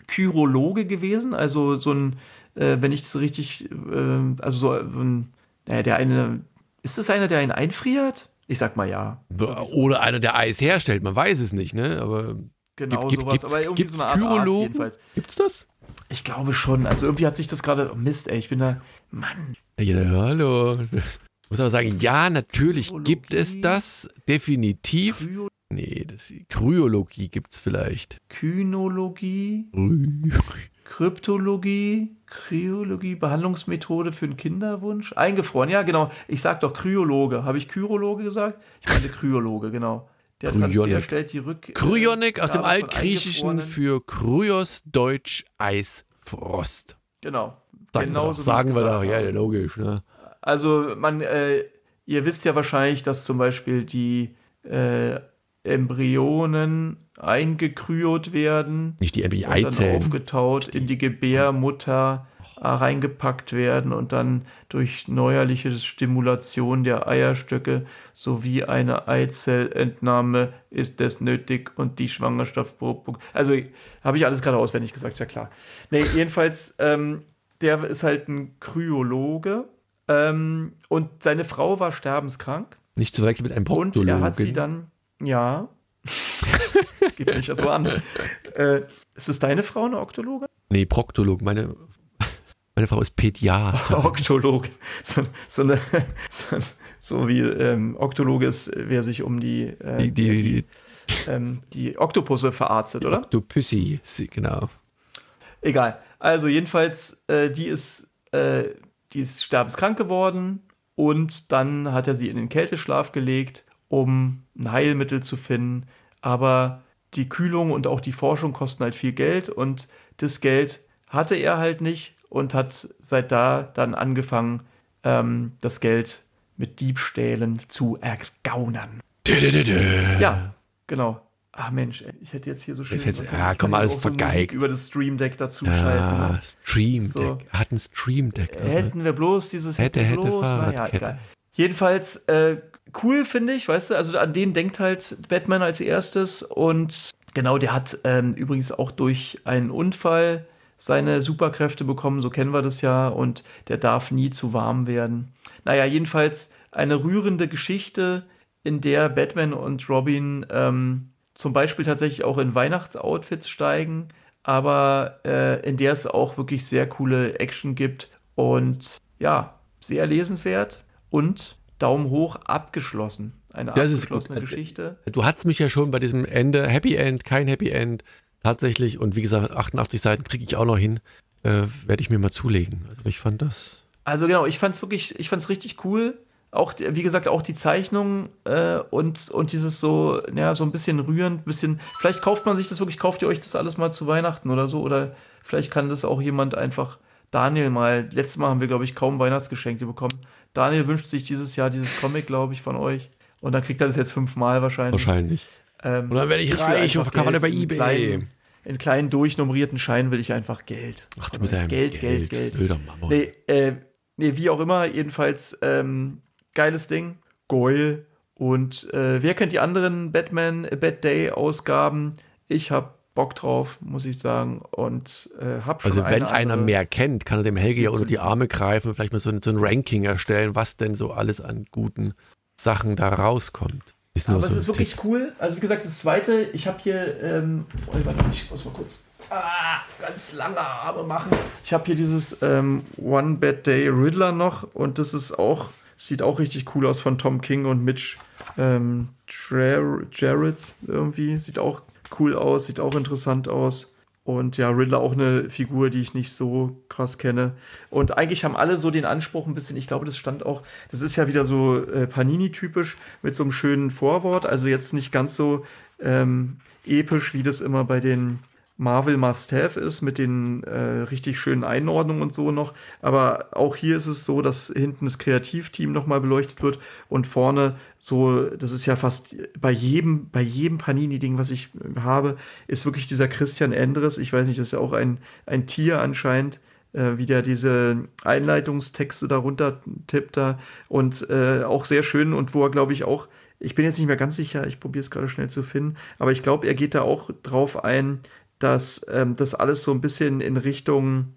Chirologe gewesen, also so ein, äh, wenn ich das richtig, äh, also so ein, naja, der eine, ist das einer, der einen einfriert? Ich sag mal ja. Oder einer, der Eis herstellt, man weiß es nicht, ne? Aber genau gibt, sowas. Gibt's, aber irgendwie gibt's so eine Art Chirologen? jedenfalls. Gibt's das? Ich glaube schon. Also irgendwie hat sich das gerade. Oh Mist, ey, ich bin da. Mann. Ja, hallo. Ich muss aber sagen, ja, natürlich gibt es das, definitiv. Kryologie. Nee, das, Kryologie gibt es vielleicht. Kynologie, Kryptologie, Kryologie, Behandlungsmethode für einen Kinderwunsch. Eingefroren, ja, genau. Ich sag doch Kryologe. Habe ich Kyrologe gesagt? Ich meine Kryologe, genau. Der Kryonik. stellt die Rück Kryonik aus dem Altgriechischen für Kryos, Deutsch, Eis, Frost. Genau. Sagen genau wir doch, sagen wir doch. ja, logisch. Ne? Also man, äh, ihr wisst ja wahrscheinlich, dass zum Beispiel die äh, Embryonen eingekryot werden. Nicht die Eizellen. aufgetaut in die Gebärmutter äh, reingepackt werden und dann durch neuerliche Stimulation der Eierstöcke sowie eine Eizellentnahme ist es nötig und die Schwangerschaft. Also habe ich alles gerade auswendig gesagt, ist ja klar. Nee, jedenfalls, ähm, der ist halt ein Kryologe ähm, und seine Frau war sterbenskrank. Nicht zu wechseln mit einem Proktologen. Und er hat sie dann, ja, geht nicht so an. Äh, ist es deine Frau eine Oktologe? Nee, Proktolog. Meine, meine Frau ist Pädiater. Oktolog. So, so, eine, so, so wie ähm, Oktologe ist, wer sich um die, äh, die, die, die, ähm, die Oktopusse verarztet, oder? Oktopussi, genau. Egal. Also jedenfalls, äh, die ist äh, die ist sterbenskrank geworden und dann hat er sie in den Kälteschlaf gelegt, um ein Heilmittel zu finden. Aber die Kühlung und auch die Forschung kosten halt viel Geld und das Geld hatte er halt nicht und hat seit da dann angefangen, ähm, das Geld mit Diebstählen zu ergaunern. Ja, genau. Ach Mensch, ich hätte jetzt hier so schön. Jetzt, ja, komm, alles so vergeigt. über das Stream Deck dazu ja, schalten. Ne? Stream Deck. So. Hat ein Stream Deck. Also. Hätten wir bloß dieses hätte, hätte, bloß, Fahrradkette. Ja, Jedenfalls äh, cool, finde ich, weißt du, also an den denkt halt Batman als erstes und genau, der hat ähm, übrigens auch durch einen Unfall seine Superkräfte bekommen, so kennen wir das ja, und der darf nie zu warm werden. Naja, jedenfalls eine rührende Geschichte, in der Batman und Robin ähm, zum Beispiel tatsächlich auch in Weihnachtsoutfits steigen, aber äh, in der es auch wirklich sehr coole Action gibt und ja, sehr lesenswert und Daumen hoch abgeschlossen. Eine das abgeschlossene ist Geschichte. Du hattest mich ja schon bei diesem Ende, Happy End, kein Happy End, tatsächlich, und wie gesagt, 88 Seiten kriege ich auch noch hin, äh, werde ich mir mal zulegen. Also ich fand das. Also genau, ich fand es wirklich, ich fand es richtig cool. Auch, wie gesagt, auch die Zeichnung äh, und, und dieses so, ja, so ein bisschen rührend, bisschen, vielleicht kauft man sich das wirklich, kauft ihr euch das alles mal zu Weihnachten oder so, oder vielleicht kann das auch jemand einfach, Daniel mal, letztes Mal haben wir, glaube ich, kaum Weihnachtsgeschenke bekommen. Daniel wünscht sich dieses Jahr dieses Comic, glaube ich, von euch. Und dann kriegt er das jetzt fünfmal wahrscheinlich. Wahrscheinlich. Ähm, und dann werde ich, ich reich und verkaufe bei Ebay. Kleinen, in kleinen durchnummerierten Scheinen will ich einfach Geld. Ach, du mit deinem Geld, Geld, Geld. Geld. Mama. Nee, äh, nee, wie auch immer, jedenfalls ähm, geiles Ding. Goil. Und äh, wer kennt die anderen Batman Bad Day Ausgaben? Ich habe Bock drauf, muss ich sagen. Und äh, hab schon Also, wenn einer mehr kennt, kann er dem Helge ja unter die Arme greifen, vielleicht mal so, so, ein Ranking erstellen, was denn so alles an guten Sachen da rauskommt. Ist Aber so es ist wirklich Tipp. cool. Also, wie gesagt, das zweite, ich habe hier, ähm, oh, warte, ich muss mal kurz ah, ganz lange Arme machen. Ich habe hier dieses ähm, One Bad Day Riddler noch und das ist auch, sieht auch richtig cool aus von Tom King und Mitch ähm, Jarrett irgendwie. Sieht auch cool aus, sieht auch interessant aus. Und ja, Riddler auch eine Figur, die ich nicht so krass kenne. Und eigentlich haben alle so den Anspruch ein bisschen, ich glaube, das stand auch, das ist ja wieder so äh, Panini-typisch mit so einem schönen Vorwort. Also jetzt nicht ganz so ähm, episch, wie das immer bei den Marvel Must-Have ist mit den äh, richtig schönen Einordnungen und so noch. Aber auch hier ist es so, dass hinten das Kreativteam nochmal beleuchtet wird und vorne so, das ist ja fast bei jedem, bei jedem Panini-Ding, was ich habe, ist wirklich dieser Christian Endres. Ich weiß nicht, das ist ja auch ein, ein Tier anscheinend äh, wie der diese Einleitungstexte darunter tippt da und äh, auch sehr schön und wo er, glaube ich, auch, ich bin jetzt nicht mehr ganz sicher, ich probiere es gerade schnell zu finden, aber ich glaube, er geht da auch drauf ein, dass ähm, das alles so ein bisschen in Richtung,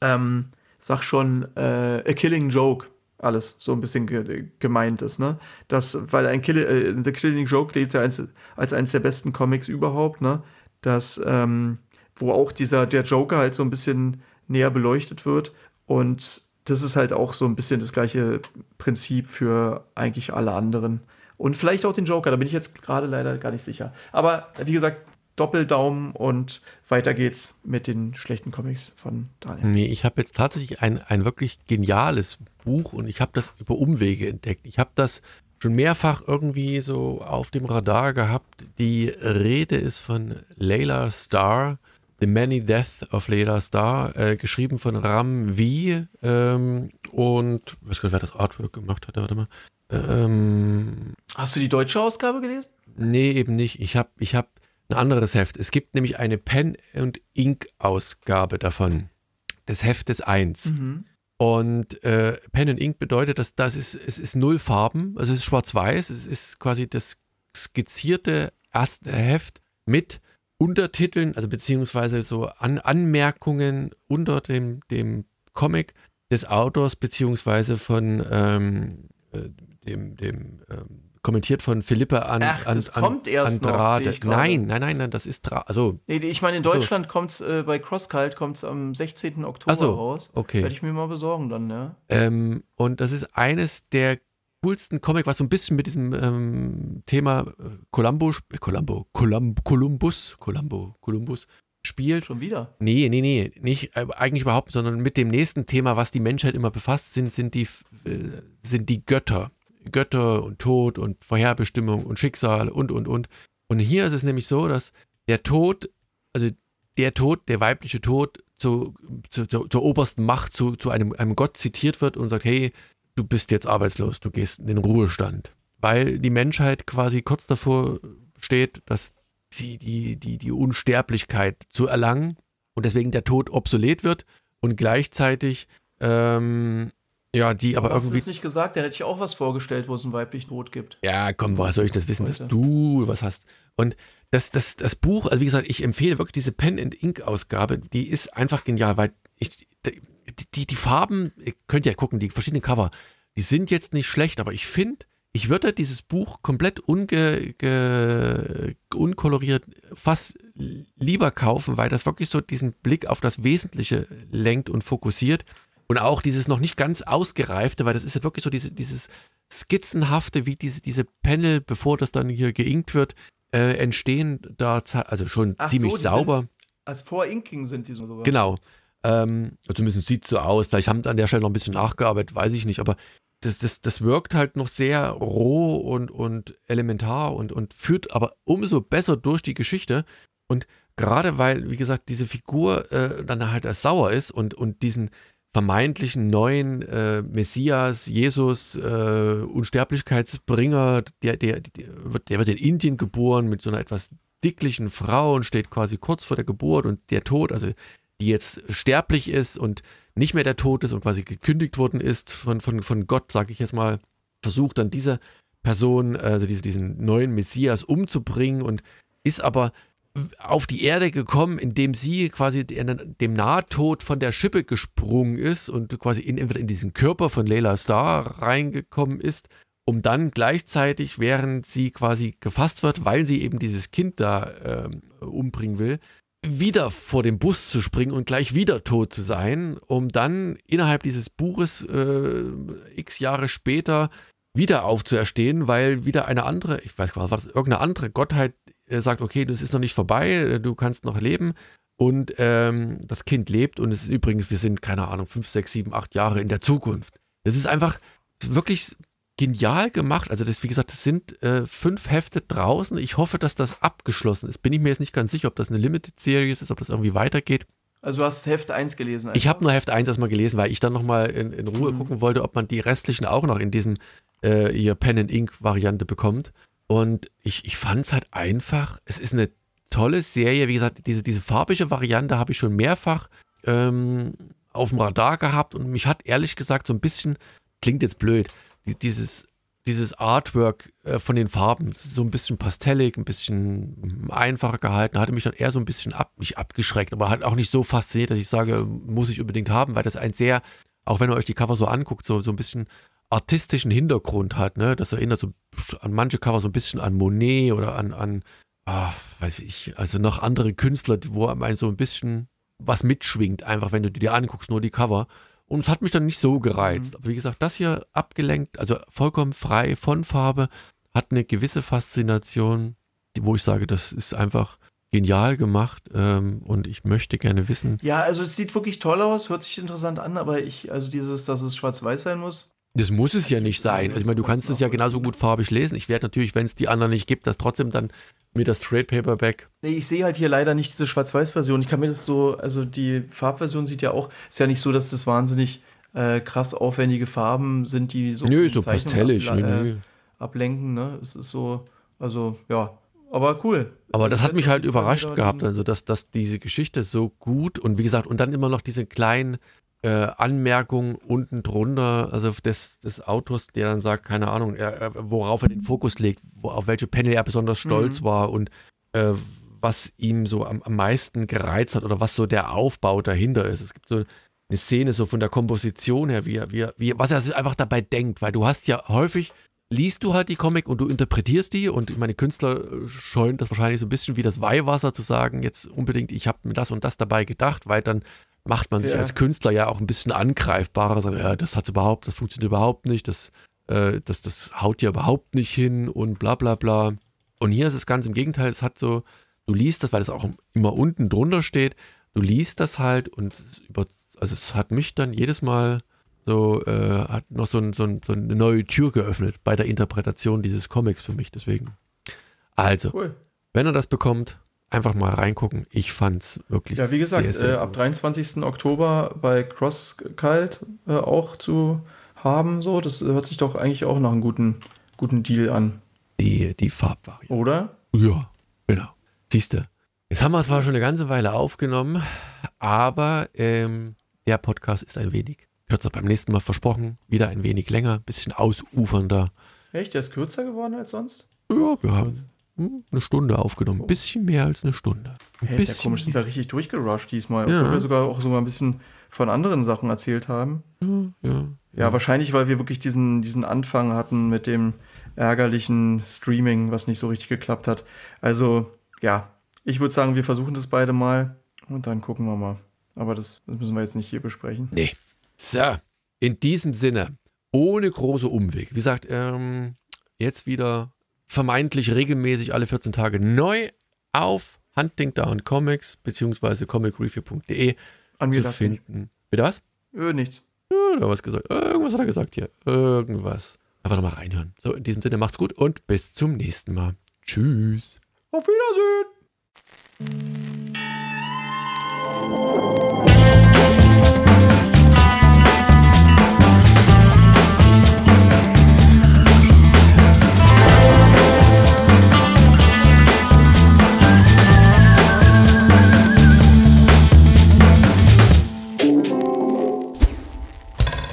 ähm, sag schon, äh, A Killing Joke alles so ein bisschen ge gemeint ist, ne? Das, weil ein Kill äh, The Killing Joke gilt ja als, als eines der besten Comics überhaupt, ne? Das, ähm, wo auch dieser, der Joker halt so ein bisschen näher beleuchtet wird und das ist halt auch so ein bisschen das gleiche Prinzip für eigentlich alle anderen. Und vielleicht auch den Joker, da bin ich jetzt gerade leider gar nicht sicher. Aber wie gesagt, Doppeldaumen und weiter geht's mit den schlechten Comics von Daniel. Nee, ich habe jetzt tatsächlich ein, ein wirklich geniales Buch und ich habe das über Umwege entdeckt. Ich habe das schon mehrfach irgendwie so auf dem Radar gehabt. Die Rede ist von Layla Starr, The Many Death of Layla Starr, äh, geschrieben von Ram V. Ähm, und ich weiß gar nicht, wer das Artwork gemacht hat, warte mal. Ähm, Hast du die deutsche Ausgabe gelesen? Nee, eben nicht. Ich habe ich hab ein anderes Heft. Es gibt nämlich eine Pen- und Ink-Ausgabe davon, des Heftes 1. Mhm. Und äh, Pen und Ink bedeutet, dass das ist, es ist null Farben, also es ist schwarz-weiß, es ist quasi das skizzierte erste Heft mit Untertiteln, also beziehungsweise so An Anmerkungen unter dem, dem Comic des Autors, beziehungsweise von ähm, äh, dem, dem ähm, kommentiert von Philippa an, Ach, an, das an, kommt erst Andrade. Noch, nein, nein, nein, nein, das ist also. Nee, ich meine, in Deutschland so. kommt es äh, bei CrossCult kommt am 16. Oktober so, raus. Okay. Werde ich mir mal besorgen dann, ja. Ähm, und das ist eines der coolsten Comic, was so ein bisschen mit diesem ähm, Thema äh, Columbo, äh, Columbo, Columbo, Columbus, Columbo, Columbus spielt. Schon wieder? Nee, nee, nee, nicht äh, eigentlich überhaupt, sondern mit dem nächsten Thema, was die Menschheit immer befasst, sind, sind die, äh, sind die Götter. Götter und Tod und Vorherbestimmung und Schicksal und, und, und. Und hier ist es nämlich so, dass der Tod, also der Tod, der weibliche Tod, zu, zu, zu, zur obersten Macht, zu, zu einem, einem Gott zitiert wird und sagt, hey, du bist jetzt arbeitslos, du gehst in den Ruhestand, weil die Menschheit quasi kurz davor steht, dass sie die, die, die Unsterblichkeit zu erlangen und deswegen der Tod obsolet wird und gleichzeitig ähm, ja, die aber, aber irgendwie. Hast du nicht gesagt, da hätte ich auch was vorgestellt, wo es einen weiblichen Tod gibt. Ja, komm, woher soll ich das wissen, dass du was hast? Und das, das, das Buch, also wie gesagt, ich empfehle wirklich diese Pen and Ink Ausgabe, die ist einfach genial, weil ich, die, die Farben, ihr könnt ja gucken, die verschiedenen Cover, die sind jetzt nicht schlecht, aber ich finde, ich würde dieses Buch komplett unge, ge, unkoloriert fast lieber kaufen, weil das wirklich so diesen Blick auf das Wesentliche lenkt und fokussiert. Und auch dieses noch nicht ganz ausgereifte, weil das ist ja wirklich so diese, dieses skizzenhafte, wie diese, diese Panel, bevor das dann hier geinkt wird, äh, entstehen da, also schon Ach ziemlich so, sauber. Sind, als Vor-Inking sind die sogar. Genau. Ähm, zumindest sieht es so aus. Vielleicht haben sie an der Stelle noch ein bisschen nachgearbeitet, weiß ich nicht. Aber das, das, das wirkt halt noch sehr roh und, und elementar und, und führt aber umso besser durch die Geschichte. Und gerade weil, wie gesagt, diese Figur äh, dann halt sauer ist und, und diesen vermeintlichen neuen äh, Messias, Jesus, äh, Unsterblichkeitsbringer, der, der, der, wird, in Indien geboren mit so einer etwas dicklichen Frau und steht quasi kurz vor der Geburt und der Tod, also die jetzt sterblich ist und nicht mehr der Tod ist und quasi gekündigt worden ist von, von, von Gott, sage ich jetzt mal, versucht dann diese Person, also diese, diesen neuen Messias umzubringen und ist aber auf die Erde gekommen, indem sie quasi dem Nahtod von der Schippe gesprungen ist und quasi in, in diesen Körper von Layla Star reingekommen ist, um dann gleichzeitig, während sie quasi gefasst wird, weil sie eben dieses Kind da äh, umbringen will, wieder vor dem Bus zu springen und gleich wieder tot zu sein, um dann innerhalb dieses Buches äh, x Jahre später wieder aufzuerstehen, weil wieder eine andere, ich weiß gar nicht, was, irgendeine andere Gottheit sagt, okay, das ist noch nicht vorbei, äh, du kannst noch leben. Und ähm, das Kind lebt und es ist übrigens, wir sind, keine Ahnung, fünf, sechs, sieben, acht Jahre in der Zukunft. Das ist einfach wirklich genial gemacht. Also das, wie gesagt, das sind äh, fünf Hefte draußen. Ich hoffe, dass das abgeschlossen ist. Bin ich mir jetzt nicht ganz sicher, ob das eine Limited Series ist, ob das irgendwie weitergeht. Also du hast Heft 1 gelesen? Einfach. Ich habe nur Heft 1 erstmal gelesen, weil ich dann nochmal in, in Ruhe mhm. gucken wollte, ob man die restlichen auch noch in diesem äh, hier Pen and Ink Variante bekommt. Und ich, ich fand es halt einfach, es ist eine tolle Serie. Wie gesagt, diese, diese farbige Variante habe ich schon mehrfach ähm, auf dem Radar gehabt und mich hat ehrlich gesagt so ein bisschen, klingt jetzt blöd, dieses, dieses Artwork äh, von den Farben, so ein bisschen pastellig, ein bisschen einfacher gehalten, hatte mich dann eher so ein bisschen ab, nicht abgeschreckt, aber halt auch nicht so fasziniert, dass ich sage, muss ich unbedingt haben, weil das ein sehr, auch wenn ihr euch die Cover so anguckt, so, so ein bisschen artistischen Hintergrund hat, ne? Das erinnert so an manche Cover so ein bisschen an Monet oder an, an ah, weiß ich, also noch andere Künstler, wo einem so ein bisschen was mitschwingt, einfach wenn du dir anguckst, nur die Cover. Und es hat mich dann nicht so gereizt. Mhm. Aber wie gesagt, das hier abgelenkt, also vollkommen frei von Farbe, hat eine gewisse Faszination, wo ich sage, das ist einfach genial gemacht ähm, und ich möchte gerne wissen. Ja, also es sieht wirklich toll aus, hört sich interessant an, aber ich, also dieses, dass es schwarz-weiß sein muss. Das muss es ja nicht sein. Also ich meine, du kannst es ja genauso gut farbig lesen. Ich werde natürlich, wenn es die anderen nicht gibt, das trotzdem dann mit das Trade Paperback. Nee, ich sehe halt hier leider nicht diese Schwarz-Weiß-Version. Ich kann mir das so, also die Farbversion sieht ja auch, ist ja nicht so, dass das wahnsinnig äh, krass aufwendige Farben sind, die so. Nö, so pastellig. Ab, äh, ablenken, ne? Es ist so, also ja, aber cool. Aber das hat mich halt überrascht gehabt, also dass, dass diese Geschichte so gut und wie gesagt, und dann immer noch diese kleinen äh, Anmerkung unten drunter, also des, des Autors, der dann sagt, keine Ahnung, er, worauf er den Fokus legt, wo, auf welche Panel er besonders stolz mhm. war und äh, was ihm so am, am meisten gereizt hat oder was so der Aufbau dahinter ist. Es gibt so eine Szene so von der Komposition her, wie, wie, wie, was er sich einfach dabei denkt, weil du hast ja häufig, liest du halt die Comic und du interpretierst die und meine Künstler äh, scheuen das wahrscheinlich so ein bisschen wie das Weihwasser zu sagen, jetzt unbedingt, ich habe mir das und das dabei gedacht, weil dann macht man sich ja. als Künstler ja auch ein bisschen angreifbarer, sagt, ja, das hat überhaupt, das funktioniert überhaupt nicht, das, äh, das, das haut ja überhaupt nicht hin und bla bla bla. Und hier ist es ganz im Gegenteil, es hat so, du liest das, weil es auch immer unten drunter steht, du liest das halt und es über, also es hat mich dann jedes Mal so, äh, hat noch so, ein, so, ein, so, eine neue Tür geöffnet bei der Interpretation dieses Comics für mich, deswegen. Also, cool. wenn er das bekommt, einfach mal reingucken. Ich fand es wirklich Ja, wie gesagt, sehr, sehr äh, ab 23. Oktober bei CrossCult äh, auch zu haben. So, das hört sich doch eigentlich auch nach einem guten, guten Deal an. Die, die Farbvariante. Oder? Ja, genau. Siehst du. Jetzt haben wir zwar schon eine ganze Weile aufgenommen, aber ähm, der Podcast ist ein wenig kürzer. Beim nächsten Mal versprochen, wieder ein wenig länger, bisschen ausufernder. Echt? Der ist kürzer geworden als sonst? Ja, wir haben hm, eine Stunde aufgenommen. Ein bisschen mehr als eine Stunde. Ein Hey, ist ja komisch, sind wir richtig durchgerusht diesmal. Obwohl Ja. wir sogar auch so mal ein bisschen von anderen Sachen erzählt haben. Ja, ja. Ja, wahrscheinlich, weil wir wirklich diesen, diesen Anfang hatten mit dem ärgerlichen Streaming, was nicht so richtig geklappt hat. Also, ja, ich würde sagen, wir versuchen das beide mal und dann gucken wir mal. Aber das, das müssen wir jetzt nicht hier besprechen. Nee. So, in diesem Sinne, ohne große Umweg. Wie gesagt, ähm, jetzt wieder vermeintlich regelmäßig alle 14 Tage neu auf Hunting Down Comics beziehungsweise comicreview.de zu finden. Bitte was? Äh, nichts. Ja, da was gesagt. Irgendwas hat er gesagt hier. Irgendwas. Einfach nochmal reinhören. So, in diesem Sinne, macht's gut und bis zum nächsten Mal. Tschüss. Auf Wiedersehen!